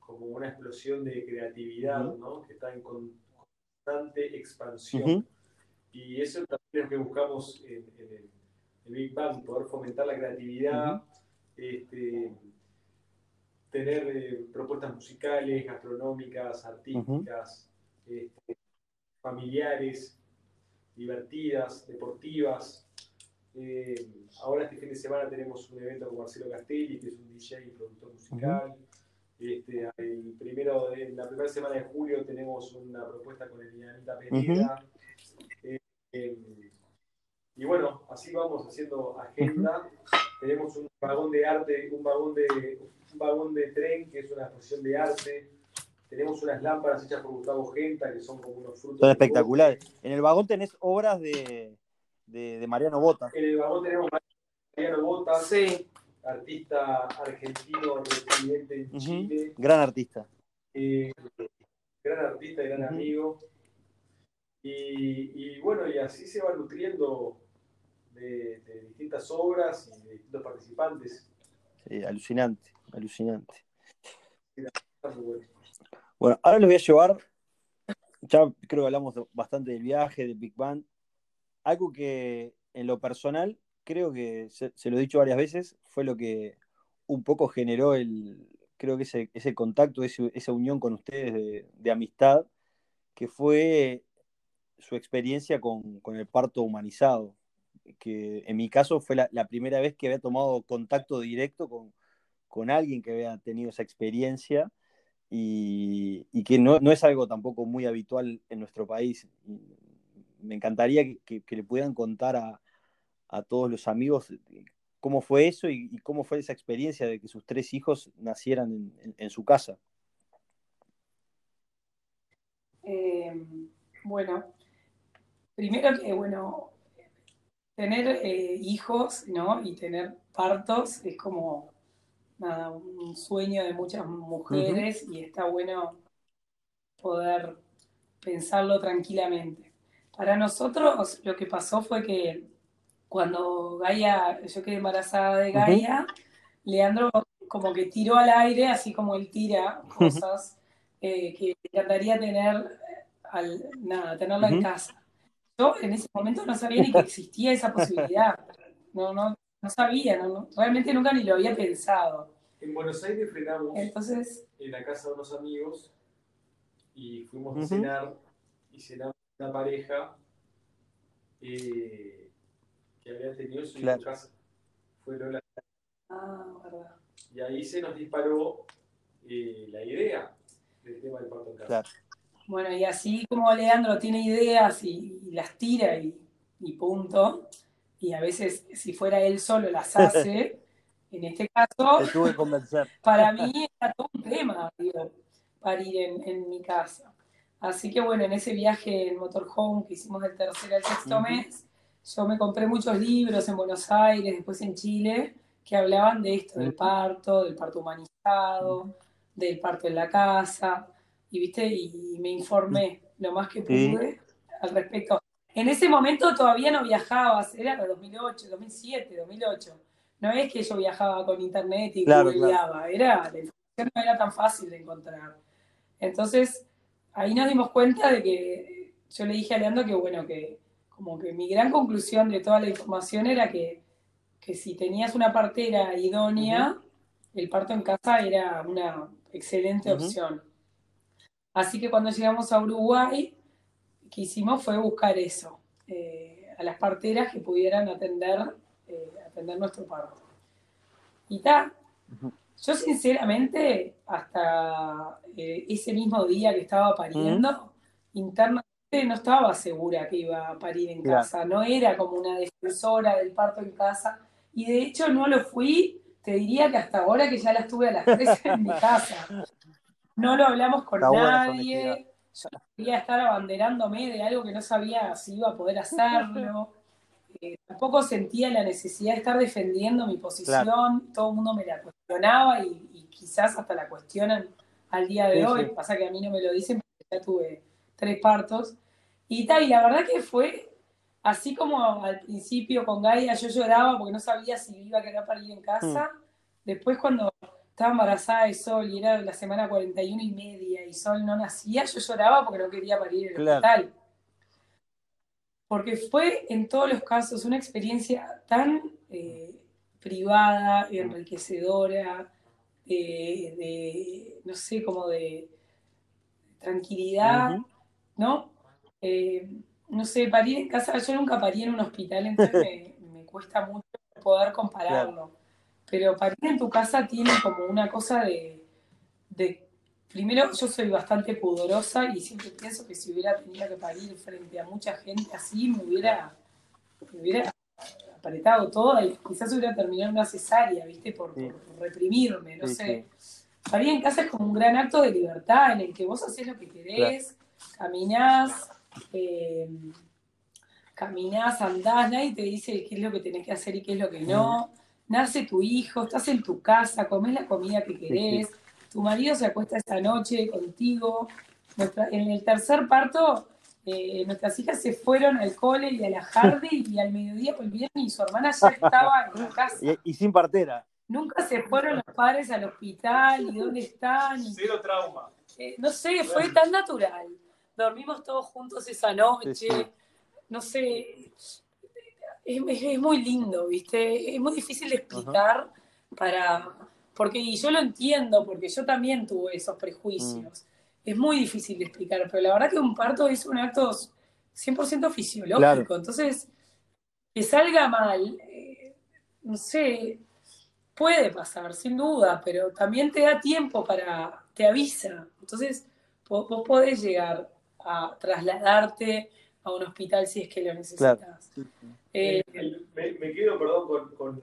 como una explosión de creatividad, ¿no? Que está en constante expansión. Y eso también es lo que buscamos en, el, Big Bang, poder fomentar la creatividad, este, tener eh, propuestas musicales, gastronómicas, artísticas, este, familiares, divertidas, deportivas. Eh, ahora este fin de semana tenemos un evento con Marcelo Castelli, que es un DJ y productor musical. Este, el primero de, la primera semana de julio tenemos una propuesta con el Dinamita Pereira. Eh, y bueno, así vamos haciendo agenda. Tenemos un vagón de arte, un vagón de, un vagón de tren que es una exposición de arte. Tenemos unas lámparas hechas por Gustavo Genta que son como unos frutos. Son espectaculares. En el vagón tenés obras de, de, Mariano Bota. En el vagón tenemos Mariano Bota, artista argentino residente en Chile. Gran artista. Eh, gran artista, gran amigo. Y, y, bueno, y así se va nutriendo de, distintas obras y de distintos participantes. Sí, alucinante, alucinante. Bueno, ahora les voy a llevar, ya creo que hablamos bastante del viaje, del Big Bang, algo que en lo personal, creo que se, lo he dicho varias veces, fue lo que un poco generó el, creo que ese, contacto, esa unión con ustedes de, amistad, que fue su experiencia con, con el parto humanizado que en mi caso fue la, primera vez que había tomado contacto directo con, alguien que había tenido esa experiencia y, que no, es algo tampoco muy habitual en nuestro país. Me encantaría que, le pudieran contar a, todos los amigos cómo fue eso y, cómo fue esa experiencia de que sus tres hijos nacieran en, su casa. Eh, bueno, primero que, bueno, tener eh, hijos, ¿no? Y tener partos es como nada, un sueño de muchas mujeres y está bueno poder pensarlo tranquilamente. Para nosotros lo que pasó fue que cuando Gaia, yo quedé embarazada de Gaia, Leandro como que tiró al aire, así como él tira cosas eh, que le encantaría tener, al, nada, tenerla en casa. Yo en ese momento no sabía ni que existía esa posibilidad. No, no, no sabía, no, realmente nunca ni lo había pensado. En Buenos Aires frenamos Entonces, en la casa de unos amigos y fuimos a cenar y cenamos una pareja eh, que había tenido su claro. casa. Fue Lola. Ah, verdad. Y ahí se nos disparó eh, la idea del tema del parto en casa. Claro. Bueno, y así como Leandro tiene ideas y, las tira y, punto, y a veces si fuera él solo las hace, en este caso, para mí era todo un tema, digo, para ir en, mi casa. Así que bueno, en ese viaje en motorhome que hicimos del tercer al sexto mes, yo me compré muchos libros en Buenos Aires, después en Chile, que hablaban de esto, del parto, del parto humanizado, del parto en la casa y, ¿viste? y me informé lo más que pude al respecto. En ese momento todavía no viajaba, era de 2008, 2007, 2008. No es que yo viajaba con internet y claro, era, la información no era tan fácil de encontrar. Entonces, ahí nos dimos cuenta de que yo le dije a Leandro que, bueno, que como que mi gran conclusión de toda la información era que, que si tenías una partera idónea, el parto en casa era una excelente opción. Así que cuando llegamos a Uruguay, lo que hicimos fue buscar eso, eh, a las parteras que pudieran atender, eh, atender nuestro parto. Y tal, yo sinceramente, hasta eh, ese mismo día que estaba pariendo, internamente no estaba segura que iba a parir en casa, no era como una defensora del parto en casa, y de hecho no lo fui, te diría que hasta ahora que ya la estuve a las tres en mi casa. No lo hablamos con nadie. Yo quería estar abanderándome de algo que no sabía si iba a poder hacerlo. Eh, tampoco sentía la necesidad de estar defendiendo mi posición. Todo el mundo me la cuestionaba y, quizás hasta la cuestionan al día de hoy. Pasa que a mí no me lo dicen porque ya tuve tres partos. Y tal, y la verdad que fue así como al principio con Gaia yo lloraba porque no sabía si iba a querer parir en casa. Mm. Después cuando estaba embarazada de Sol y era la semana 41 y media y Sol no nacía, yo lloraba porque no quería parir en el hospital. Porque fue en todos los casos una experiencia tan eh, privada, enriquecedora, de, no sé, como de tranquilidad, ¿no? Eh, no sé, parir en casa, yo nunca parí en un hospital, entonces me, cuesta mucho poder compararlo. Pero parir en tu casa tiene como una cosa de, Primero, yo soy bastante pudorosa y siempre pienso que si hubiera tenido que parir frente a mucha gente así, me hubiera, me hubiera apretado todo y quizás hubiera terminado una cesárea, ¿viste? Por, reprimirme, no sé. Parir en casa es como un gran acto de libertad en el que vos haces lo que querés, caminás, eh, caminás, andás, nadie te dice qué es lo que tenés que hacer y qué es lo que no. Nace tu hijo, estás en tu casa, comés la comida que querés, tu marido se acuesta esta noche contigo. en el tercer parto, eh, nuestras hijas se fueron al cole y a la jardín y al mediodía volvieron y su hermana ya estaba en la casa. Y, sin partera. Nunca se fueron los padres al hospital y dónde están. Cero trauma. Eh, no sé, fue tan natural dormimos todos juntos esa noche, no sé, es, muy lindo, ¿viste? Es muy difícil de explicar para, porque y yo lo entiendo, porque yo también tuve esos prejuicios. Mm. Es muy difícil de explicar, pero la verdad que un parto es un acto 100% fisiológico, entonces que salga mal, eh, no sé, puede pasar, sin duda, pero también te da tiempo para, te avisa. Entonces, vos podés llegar a trasladarte a un hospital si es que lo necesitas. Eh, me, quedo, perdón, con,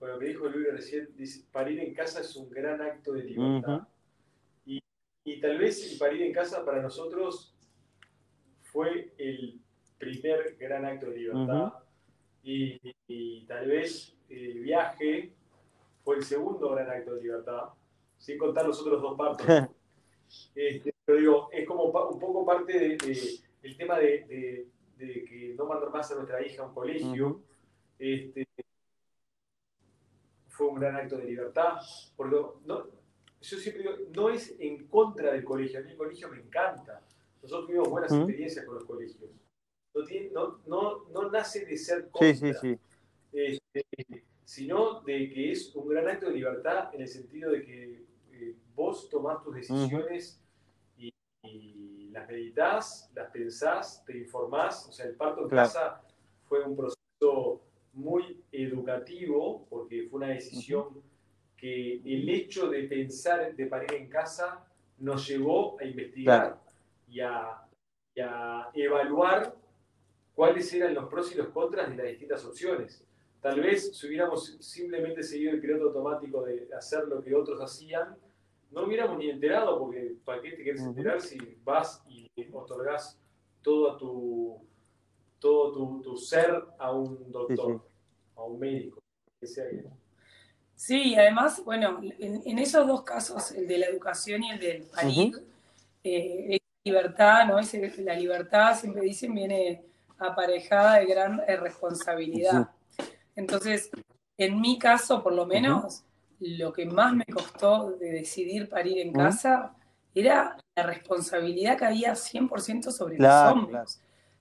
lo que dijo Luis recién, dice, parir en casa es un gran acto de libertad. y, tal vez el parir en casa para nosotros fue el primer gran acto de libertad. y, tal vez el viaje fue el segundo gran acto de libertad, sin contar los otros dos partos. Este, pero digo, es como un poco parte del de, tema de, que no mandar más a nuestra hija a un colegio. este, fue un gran acto de libertad. Porque no, yo siempre digo, no es en contra del colegio. A mí el colegio me encanta. Nosotros tuvimos buenas experiencias con los colegios. No, no, no, nace de ser contra. Sí, sí, sí. Este, sino de que es un gran acto de libertad en el sentido de que eh, vos tomás tus decisiones y las meditas, las pensás, te informás, o sea, el parto en casa fue un proceso muy educativo porque fue una decisión que el hecho de pensar de parir en casa nos llevó a investigar y, a, evaluar cuáles eran los pros y los contras de las distintas opciones. Tal vez si hubiéramos simplemente seguido el piloto automático de hacer lo que otros hacían, no hubiéramos ni enterado, porque ¿para qué te quieres enterar si vas y otorgas todo tu, todo tu, ser a un doctor, a un médico, que sea Sí, además, bueno, en, esos dos casos, el de la educación y el del parir, eh, libertad, ¿no? la libertad, siempre dicen, viene aparejada de gran eh, responsabilidad. Entonces, en mi caso, por lo menos, lo que más me costó de decidir parir en casa era la responsabilidad que había 100% sobre los hombres.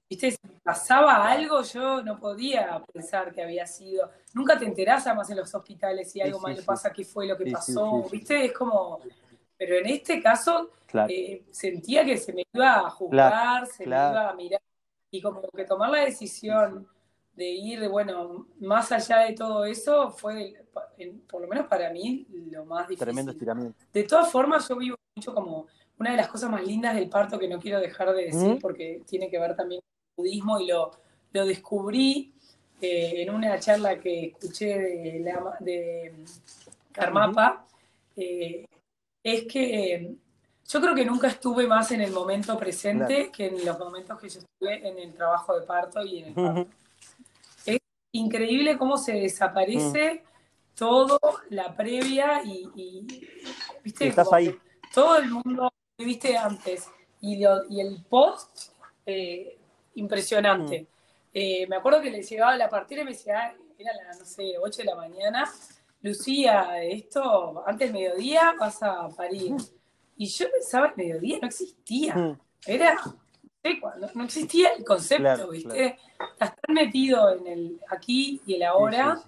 ¿Viste? Si pasaba algo, yo no podía pensar que había sido. Nunca te enterás más en los hospitales si algo malo pasa, qué fue lo que pasó. ¿Viste? Es como. Pero en este caso, eh, sentía que se me iba a juzgar, se me iba a mirar. Y como que tomar la decisión de ir, bueno, más allá de todo eso, fue, por lo menos para mí, lo más difícil. Tremendo estiramiento. De todas formas, yo vivo mucho como una de las cosas más lindas del parto que no quiero dejar de decir, porque tiene que ver también con el budismo y lo, lo descubrí eh, en una charla que escuché de, la, de Karmapa, eh, es que yo creo que nunca estuve más en el momento presente que en los momentos que yo estuve en el trabajo de parto y en el parto increíble cómo se desaparece mm. todo la previa y, ¿viste? Estás ahí. Todo el mundo que viste antes y, el post, eh, impresionante. Mm. Eh, me acuerdo que le llegaba la partida y me decía, era las, no sé, 8 de la mañana, Lucía, esto antes del mediodía vas a parir. Mm. Y yo pensaba el mediodía, no existía. Era, no, no, existía el concepto, ¿viste? Estás tan metido en el aquí y el ahora,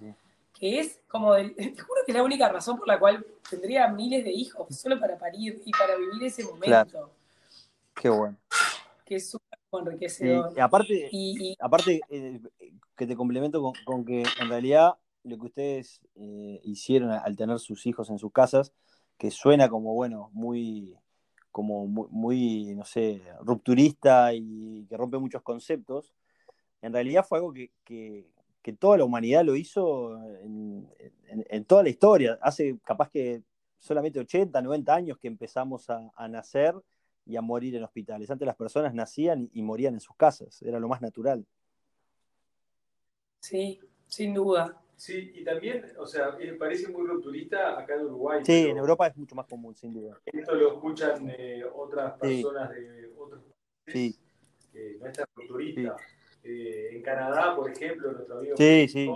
que es como, te juro que es la única razón por la cual tendría miles de hijos, solo para parir y para vivir ese momento. Qué bueno. Que es súper enriquecedor. y aparte, y, aparte eh, que te complemento con, que en realidad lo que ustedes eh, hicieron al tener sus hijos en sus casas, que suena como, bueno, muy, como muy, no sé, rupturista y que rompe muchos conceptos, en realidad fue algo que, toda la humanidad lo hizo en, toda la historia. Hace capaz que solamente 80, 90 años que empezamos a, nacer y a morir en hospitales. Antes las personas nacían y, morían en sus casas, era lo más natural. Sí, sin duda. Sí, y también, o sea, parece muy rupturista acá en Uruguay. Sí, en Europa es mucho más común, sin duda. Esto lo escuchan eh, otras personas de otros países, sí. que no es tan rupturista. Eh, en Canadá, por ejemplo, nuestro amigo sí, sí.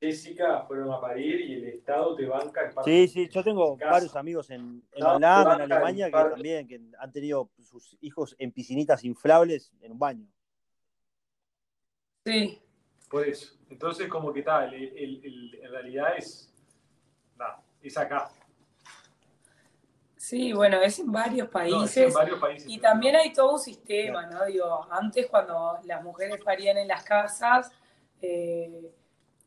Jessica fueron a parir y el Estado te banca el Sí, sí, yo tengo varios amigos en, en Holanda, en Alemania, que también que han tenido sus hijos en piscinitas inflables en un baño. Sí. Por eso. Entonces, como que tal, en realidad es, es acá. Sí, bueno, es en varios países. y también hay todo un sistema, ¿no? Digo, antes cuando las mujeres parían en las casas, eh,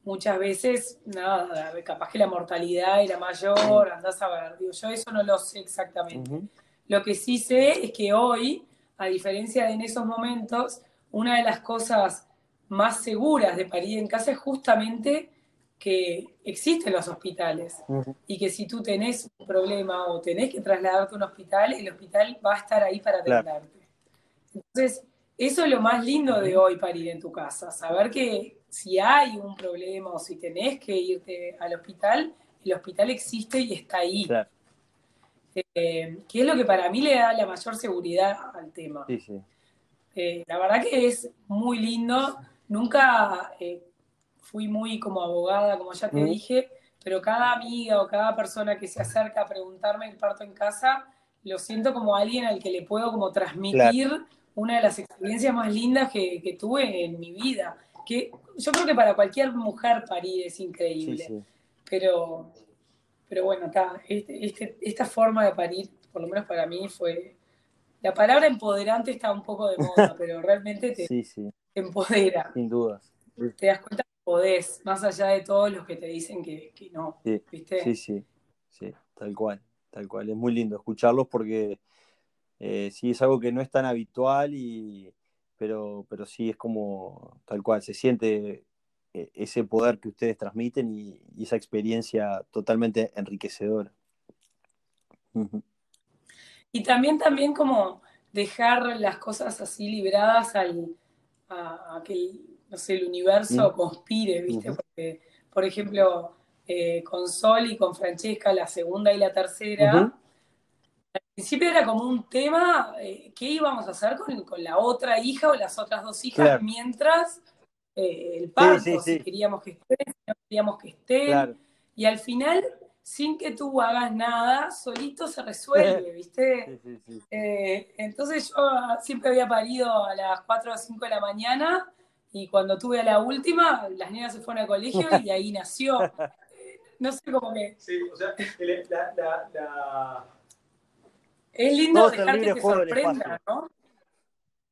muchas veces, nada, capaz que la mortalidad era mayor, andás a ver. Digo, yo eso no lo sé exactamente. Lo que sí sé es que hoy, a diferencia de en esos momentos, una de las cosas más seguras de parir en casa es justamente que existen los hospitales y que si tú tenés un problema o tenés que trasladarte a un hospital, el hospital va a estar ahí para atenderte. Entonces, eso es lo más lindo de hoy parir en tu casa, saber que si hay un problema o si tenés que irte al hospital, el hospital existe y está ahí. Eh, que es lo que para mí le da la mayor seguridad al tema. Eh, la verdad que es muy lindo Nunca eh, fui muy como abogada, como ya te dije, pero cada amiga o cada persona que se acerca a preguntarme el parto en casa, lo siento como alguien al que le puedo como transmitir una de las experiencias más lindas que, tuve en mi vida. Que yo creo que para cualquier mujer parir es increíble. Pero, pero bueno, este, este, esta forma de parir, por lo menos para mí, fue. La palabra empoderante está un poco de moda, pero realmente te, empodera. Sin dudas. Te das cuenta que podés, más allá de todos los que te dicen que, no. Sí, ¿viste? sí, sí, sí, tal cual, tal cual. Es muy lindo escucharlos porque eh, sí es algo que no es tan habitual, y, pero, pero sí es como tal cual, se siente eh, ese poder que ustedes transmiten y, esa experiencia totalmente enriquecedora. Y también, también como dejar las cosas así libradas al, a, que no sé, el universo mm. conspire, ¿viste? Porque, por ejemplo, eh, con Sol y con Francesca, la segunda y la tercera, al principio era como un tema, eh, ¿qué íbamos a hacer con, con, la otra hija o las otras dos hijas mientras eh, el parto, si queríamos que estén, si no queríamos que estén. Y al final sin que tú hagas nada, solito se resuelve, ¿viste? Eh, entonces yo siempre había parido a las 4 o 5 de la mañana y cuando tuve a la última, las niñas se fueron al colegio y ahí nació. No sé cómo que... Sí, o sea, la... la, Es lindo dejar que te sorprenda, ¿no?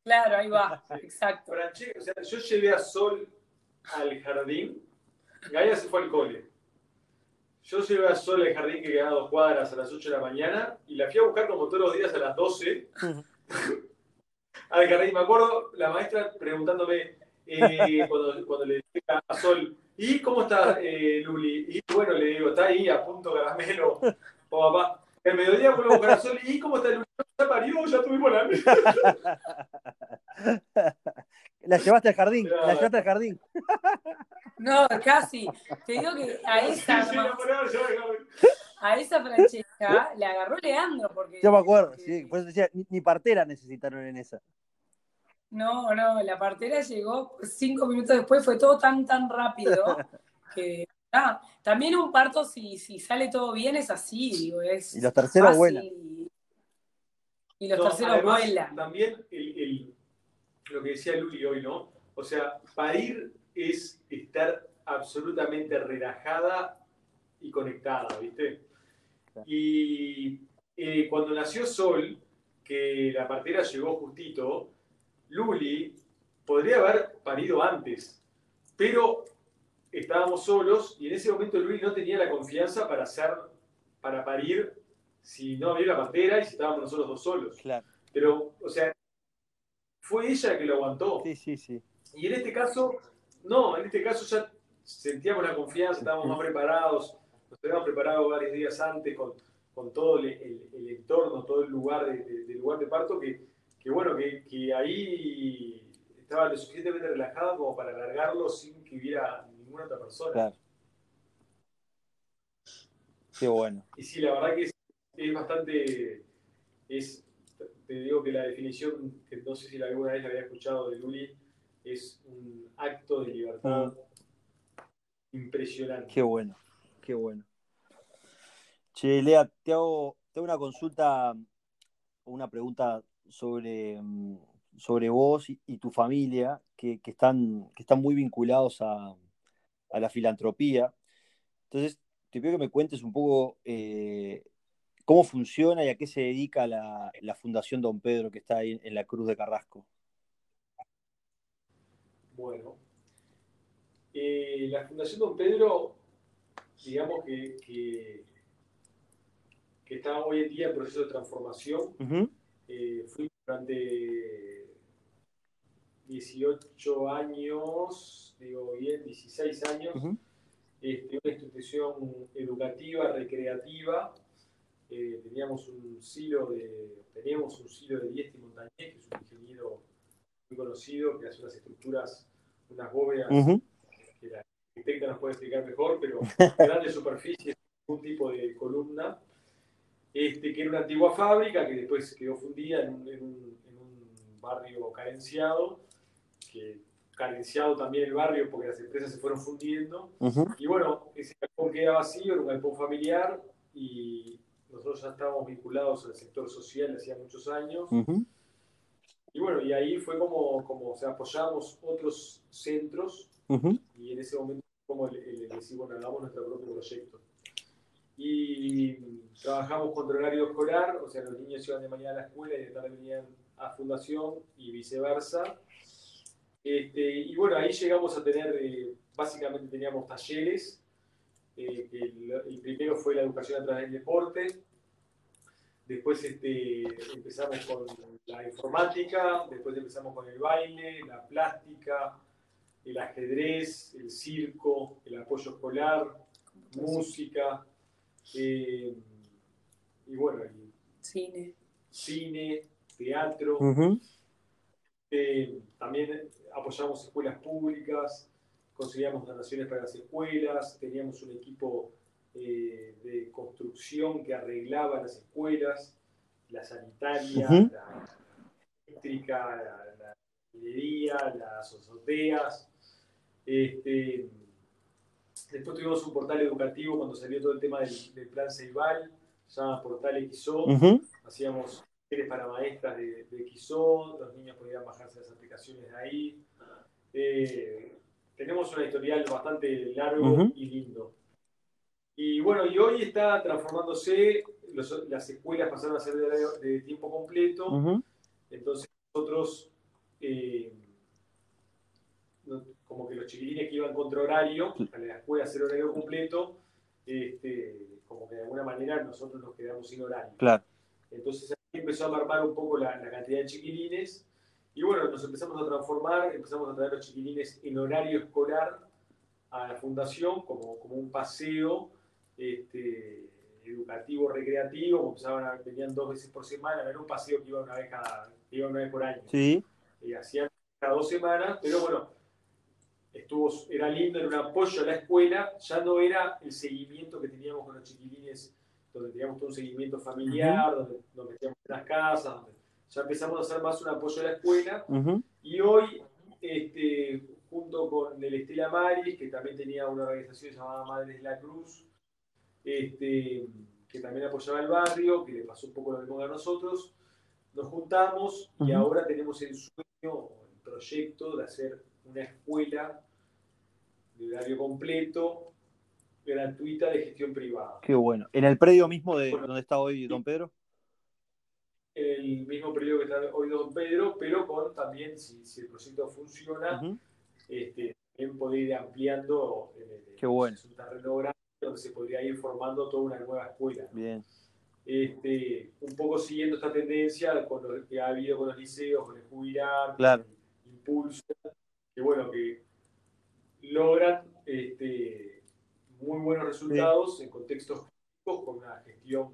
Claro, ahí va, exacto. o sea, yo llevé a Sol al jardín, Gaia se fue al cole. Yo llevé a Sol al jardín que quedaba a dos cuadras a las 8 de la mañana y la fui a buscar como todos los días a las 12 al jardín. Me acuerdo la maestra preguntándome eh, cuando, le dije a Sol, ¿y cómo está eh, Luli? Y bueno, le digo, está ahí a punto caramelo, o papá. El mediodía vuelvo a buscar a Sol, ¿y cómo está Luli? Ya parió, ya tuvimos la La llevaste al jardín, la llevaste al jardín. No, casi. Te digo que a esa, a esa Francesca le agarró Leandro. Porque, Yo me acuerdo, sí, por eso decía, ni, partera necesitaron en esa. No, no, la partera llegó cinco minutos después, fue todo tan, tan rápido que. Ah, también un parto, si, si sale todo bien, es así, digo, es. Y los terceros vuelan. Y, los terceros vuelan. También lo que decía Luli hoy, ¿no? O sea, parir es estar absolutamente relajada y conectada, ¿viste? Y eh, cuando nació Sol, que la partera llegó justito, Luli podría haber parido antes, pero estábamos solos y en ese momento Luli no tenía la confianza para hacer, para parir si no había la partera y si estábamos nosotros dos solos. Claro. Pero, o sea, fue ella la que lo aguantó. Sí, sí, sí. Y en este caso, no, en este caso ya sentíamos la confianza, estábamos más preparados, nos habíamos preparado varios días antes con, con todo el, el, entorno, todo el lugar de, lugar de parto, que, que bueno, que, que, ahí estaba lo suficientemente relajado como para alargarlo sin que hubiera ninguna otra persona. Claro. Qué bueno. Y sí, la verdad que es, es bastante, es, te digo que la definición, que no sé si alguna vez la había escuchado de Luli, es un acto de libertad mm. impresionante. Qué bueno, qué bueno. Che, Lea, te hago, una consulta, una pregunta sobre, mm, sobre vos y, tu familia, que, están, que están muy vinculados a, la filantropía. Entonces, te pido que me cuentes un poco eh, cómo funciona y a qué se dedica la, la Fundación Don Pedro que está ahí en la Cruz de Carrasco. Bueno, eh, la Fundación Don Pedro, digamos que, que, está hoy en día en proceso de transformación. Eh, fui durante 18 años, digo bien, 16 años, este, una institución educativa, recreativa. Eh, teníamos un silo de, teníamos un silo de Diesti Montañez, que es un ingeniero muy conocido, que hace unas estructuras, unas bóvedas, que la arquitecta nos puede explicar mejor, pero grandes superficies, un tipo de columna, este, que era una antigua fábrica que después quedó fundida en un, en un, barrio carenciado, que carenciado también el barrio porque las empresas se fueron fundiendo. Y bueno, ese galpón queda vacío, era un galpón familiar y nosotros ya estábamos vinculados al sector social hacía muchos años. Y bueno, y ahí fue como, como o sea, apoyamos otros centros y en ese momento como el, el, decir, bueno, hagamos nuestro propio proyecto. Y trabajamos con horario escolar, o sea, los niños iban de mañana a la escuela y de tarde venían a fundación y viceversa. Este, y bueno, ahí llegamos a tener, eh, básicamente teníamos talleres, eh, el, el, primero fue la educación a través del deporte, Después este, empezamos con la informática, después empezamos con el baile, la plástica, el ajedrez, el circo, el apoyo escolar, música, eh, y bueno, cine. cine, teatro. Eh, también apoyamos escuelas públicas, conseguíamos donaciones para las escuelas, teníamos un equipo eh, de construcción que arreglaba las escuelas, la sanitaria, la eléctrica, la, la las azoteas. Este, después tuvimos un portal educativo cuando salió todo el tema del, plan Ceibal, se llama Portal XO. Hacíamos talleres para maestras de, de XO, los niños podían bajarse las aplicaciones de ahí. Eh, tenemos un historial bastante largo y lindo. Y bueno, y hoy está transformándose, las escuelas pasaron a ser de, tiempo completo, entonces nosotros, eh, como que los chiquilines que iban contra horario, a la escuela hacer horario completo, este, como que de alguna manera nosotros nos quedamos sin horario. Claro. Entonces ahí empezó a marmar un poco la, cantidad de chiquilines, y bueno, nos empezamos a transformar, empezamos a traer los chiquilines en horario escolar a la fundación, como, como un paseo este, educativo, recreativo, empezaban a, venían dos veces por semana, era un paseo que iba una vez, cada, iba una vez por año. Sí. Y hacían cada dos semanas, pero bueno, estuvo, era lindo, era un apoyo a la escuela, ya no era el seguimiento que teníamos con los chiquilines donde teníamos todo un seguimiento familiar, donde nos metíamos en las casas, donde ya empezamos a hacer más un apoyo a la escuela. Y hoy, este, junto con el Estela Maris, que también tenía una organización llamada Madres de la Cruz, este, que también apoyaba el barrio, que le pasó un poco lo mismo a nosotros, nos juntamos y ahora tenemos el sueño, el proyecto de hacer una escuela de horario completo, gratuita de gestión privada. Qué bueno. ¿En el predio mismo de donde está hoy Don Pedro? el mismo predio que está hoy Don Pedro, pero con también, si, el proyecto funciona, este, también poder ir ampliando el, Qué bueno. un terreno grande donde se podría ir formando toda una nueva escuela. Bien. Este, un poco siguiendo esta tendencia con lo que ha habido con los liceos, con el jubilar, claro. impulso, que bueno, que logran este, muy buenos resultados en contextos con una gestión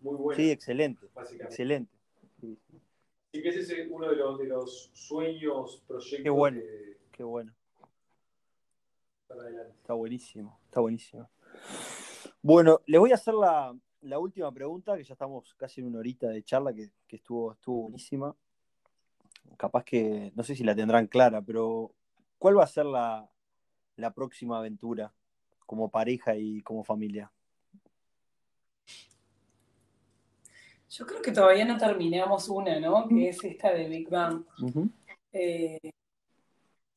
muy buena. Sí, excelente. Excelente. Así que ese es uno de los, de los sueños, proyectos. Qué bueno. qué bueno. Está buenísimo, está buenísimo. Bueno, les voy a hacer la, última pregunta, que ya estamos casi en una horita de charla que, estuvo, estuvo buenísima. Capaz que, no sé si la tendrán clara, pero ¿cuál va a ser la, la próxima aventura como pareja y como familia? Yo creo que todavía no terminamos una, ¿no? Que es esta de Big Bang. Eh,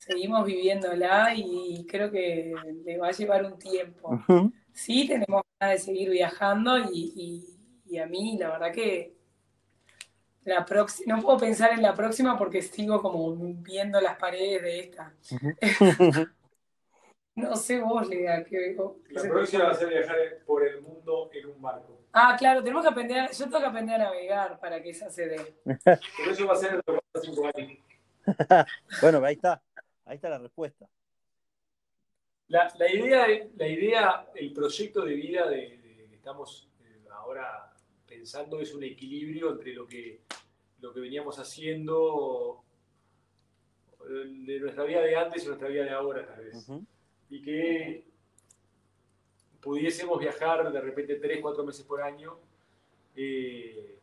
seguimos viviéndola y creo que le va a llevar un tiempo. Sí, tenemos ganas de seguir viajando y, a mí, la verdad que la próxima, no puedo pensar en la próxima porque sigo como viendo las paredes de esta. no sé vos, Lea. Que, la próxima va a ser viajar por el mundo en un barco. Ah, claro, tenemos que aprender, yo tengo que aprender a navegar para que esa se dé. Por eso va a ser en los cinco años. bueno, ahí está, ahí está la respuesta. La, idea, la idea, el proyecto de vida de, que estamos eh, ahora pensando es un equilibrio entre lo que, lo que veníamos haciendo eh, de nuestra vida de antes y nuestra vida de ahora, tal vez. Y que pudiésemos viajar de repente tres, cuatro meses por año eh,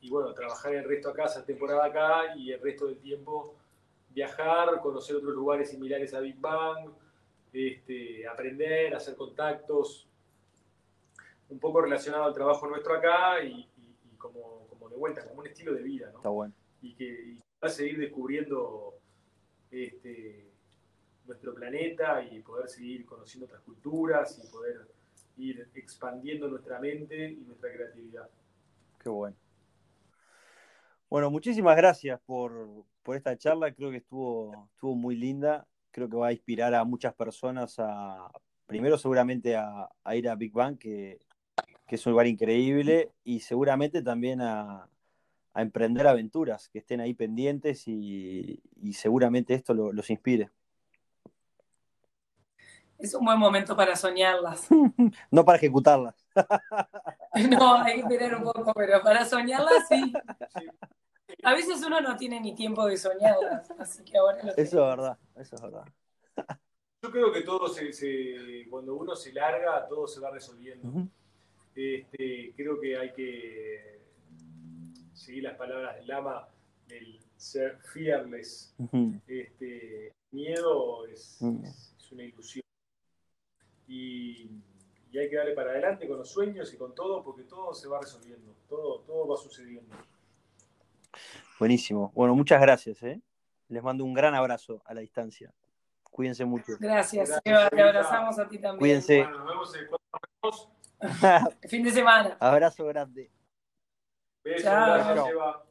y bueno, trabajar el resto acá, esa temporada acá y el resto del tiempo viajar, conocer otros lugares similares a Big Bang, este, aprender, hacer contactos, un poco relacionado al trabajo nuestro acá y, como, de vuelta, como un estilo de vida, ¿no? Está bueno. Y que va a seguir descubriendo este, nuestro planeta y poder seguir conociendo otras culturas y poder ir expandiendo nuestra mente y nuestra creatividad. Qué bueno. Bueno, muchísimas gracias por, esta charla. Creo que estuvo, estuvo muy linda. Creo que va a inspirar a muchas personas a, primero seguramente a, ir a Big Bang, que, es un lugar increíble, y seguramente también a, emprender aventuras, que estén ahí pendientes y, seguramente esto los inspire es un buen momento para soñarlas. no para ejecutarlas. no, hay que tener un poco, pero para soñarlas sí. A veces uno no tiene ni tiempo de soñarlas, así que ahora lo Eso es verdad, eso es verdad. Yo creo que todo se, cuando uno se larga, todo se va resolviendo. este, creo que hay que seguir las palabras del Lama, el ser fearless. este, miedo es, es una ilusión y, hay que darle para adelante con los sueños y con todo, porque todo se va resolviendo, todo, todo va sucediendo. Buenísimo. Bueno, muchas gracias. ¿eh? Les mando un gran abrazo a la distancia. Cuídense mucho. Gracias, Seba. Te abrazamos a ti también. Cuídense. Bueno, nos vemos el fin de semana. Abrazo grande. Beso, gracias, Seba.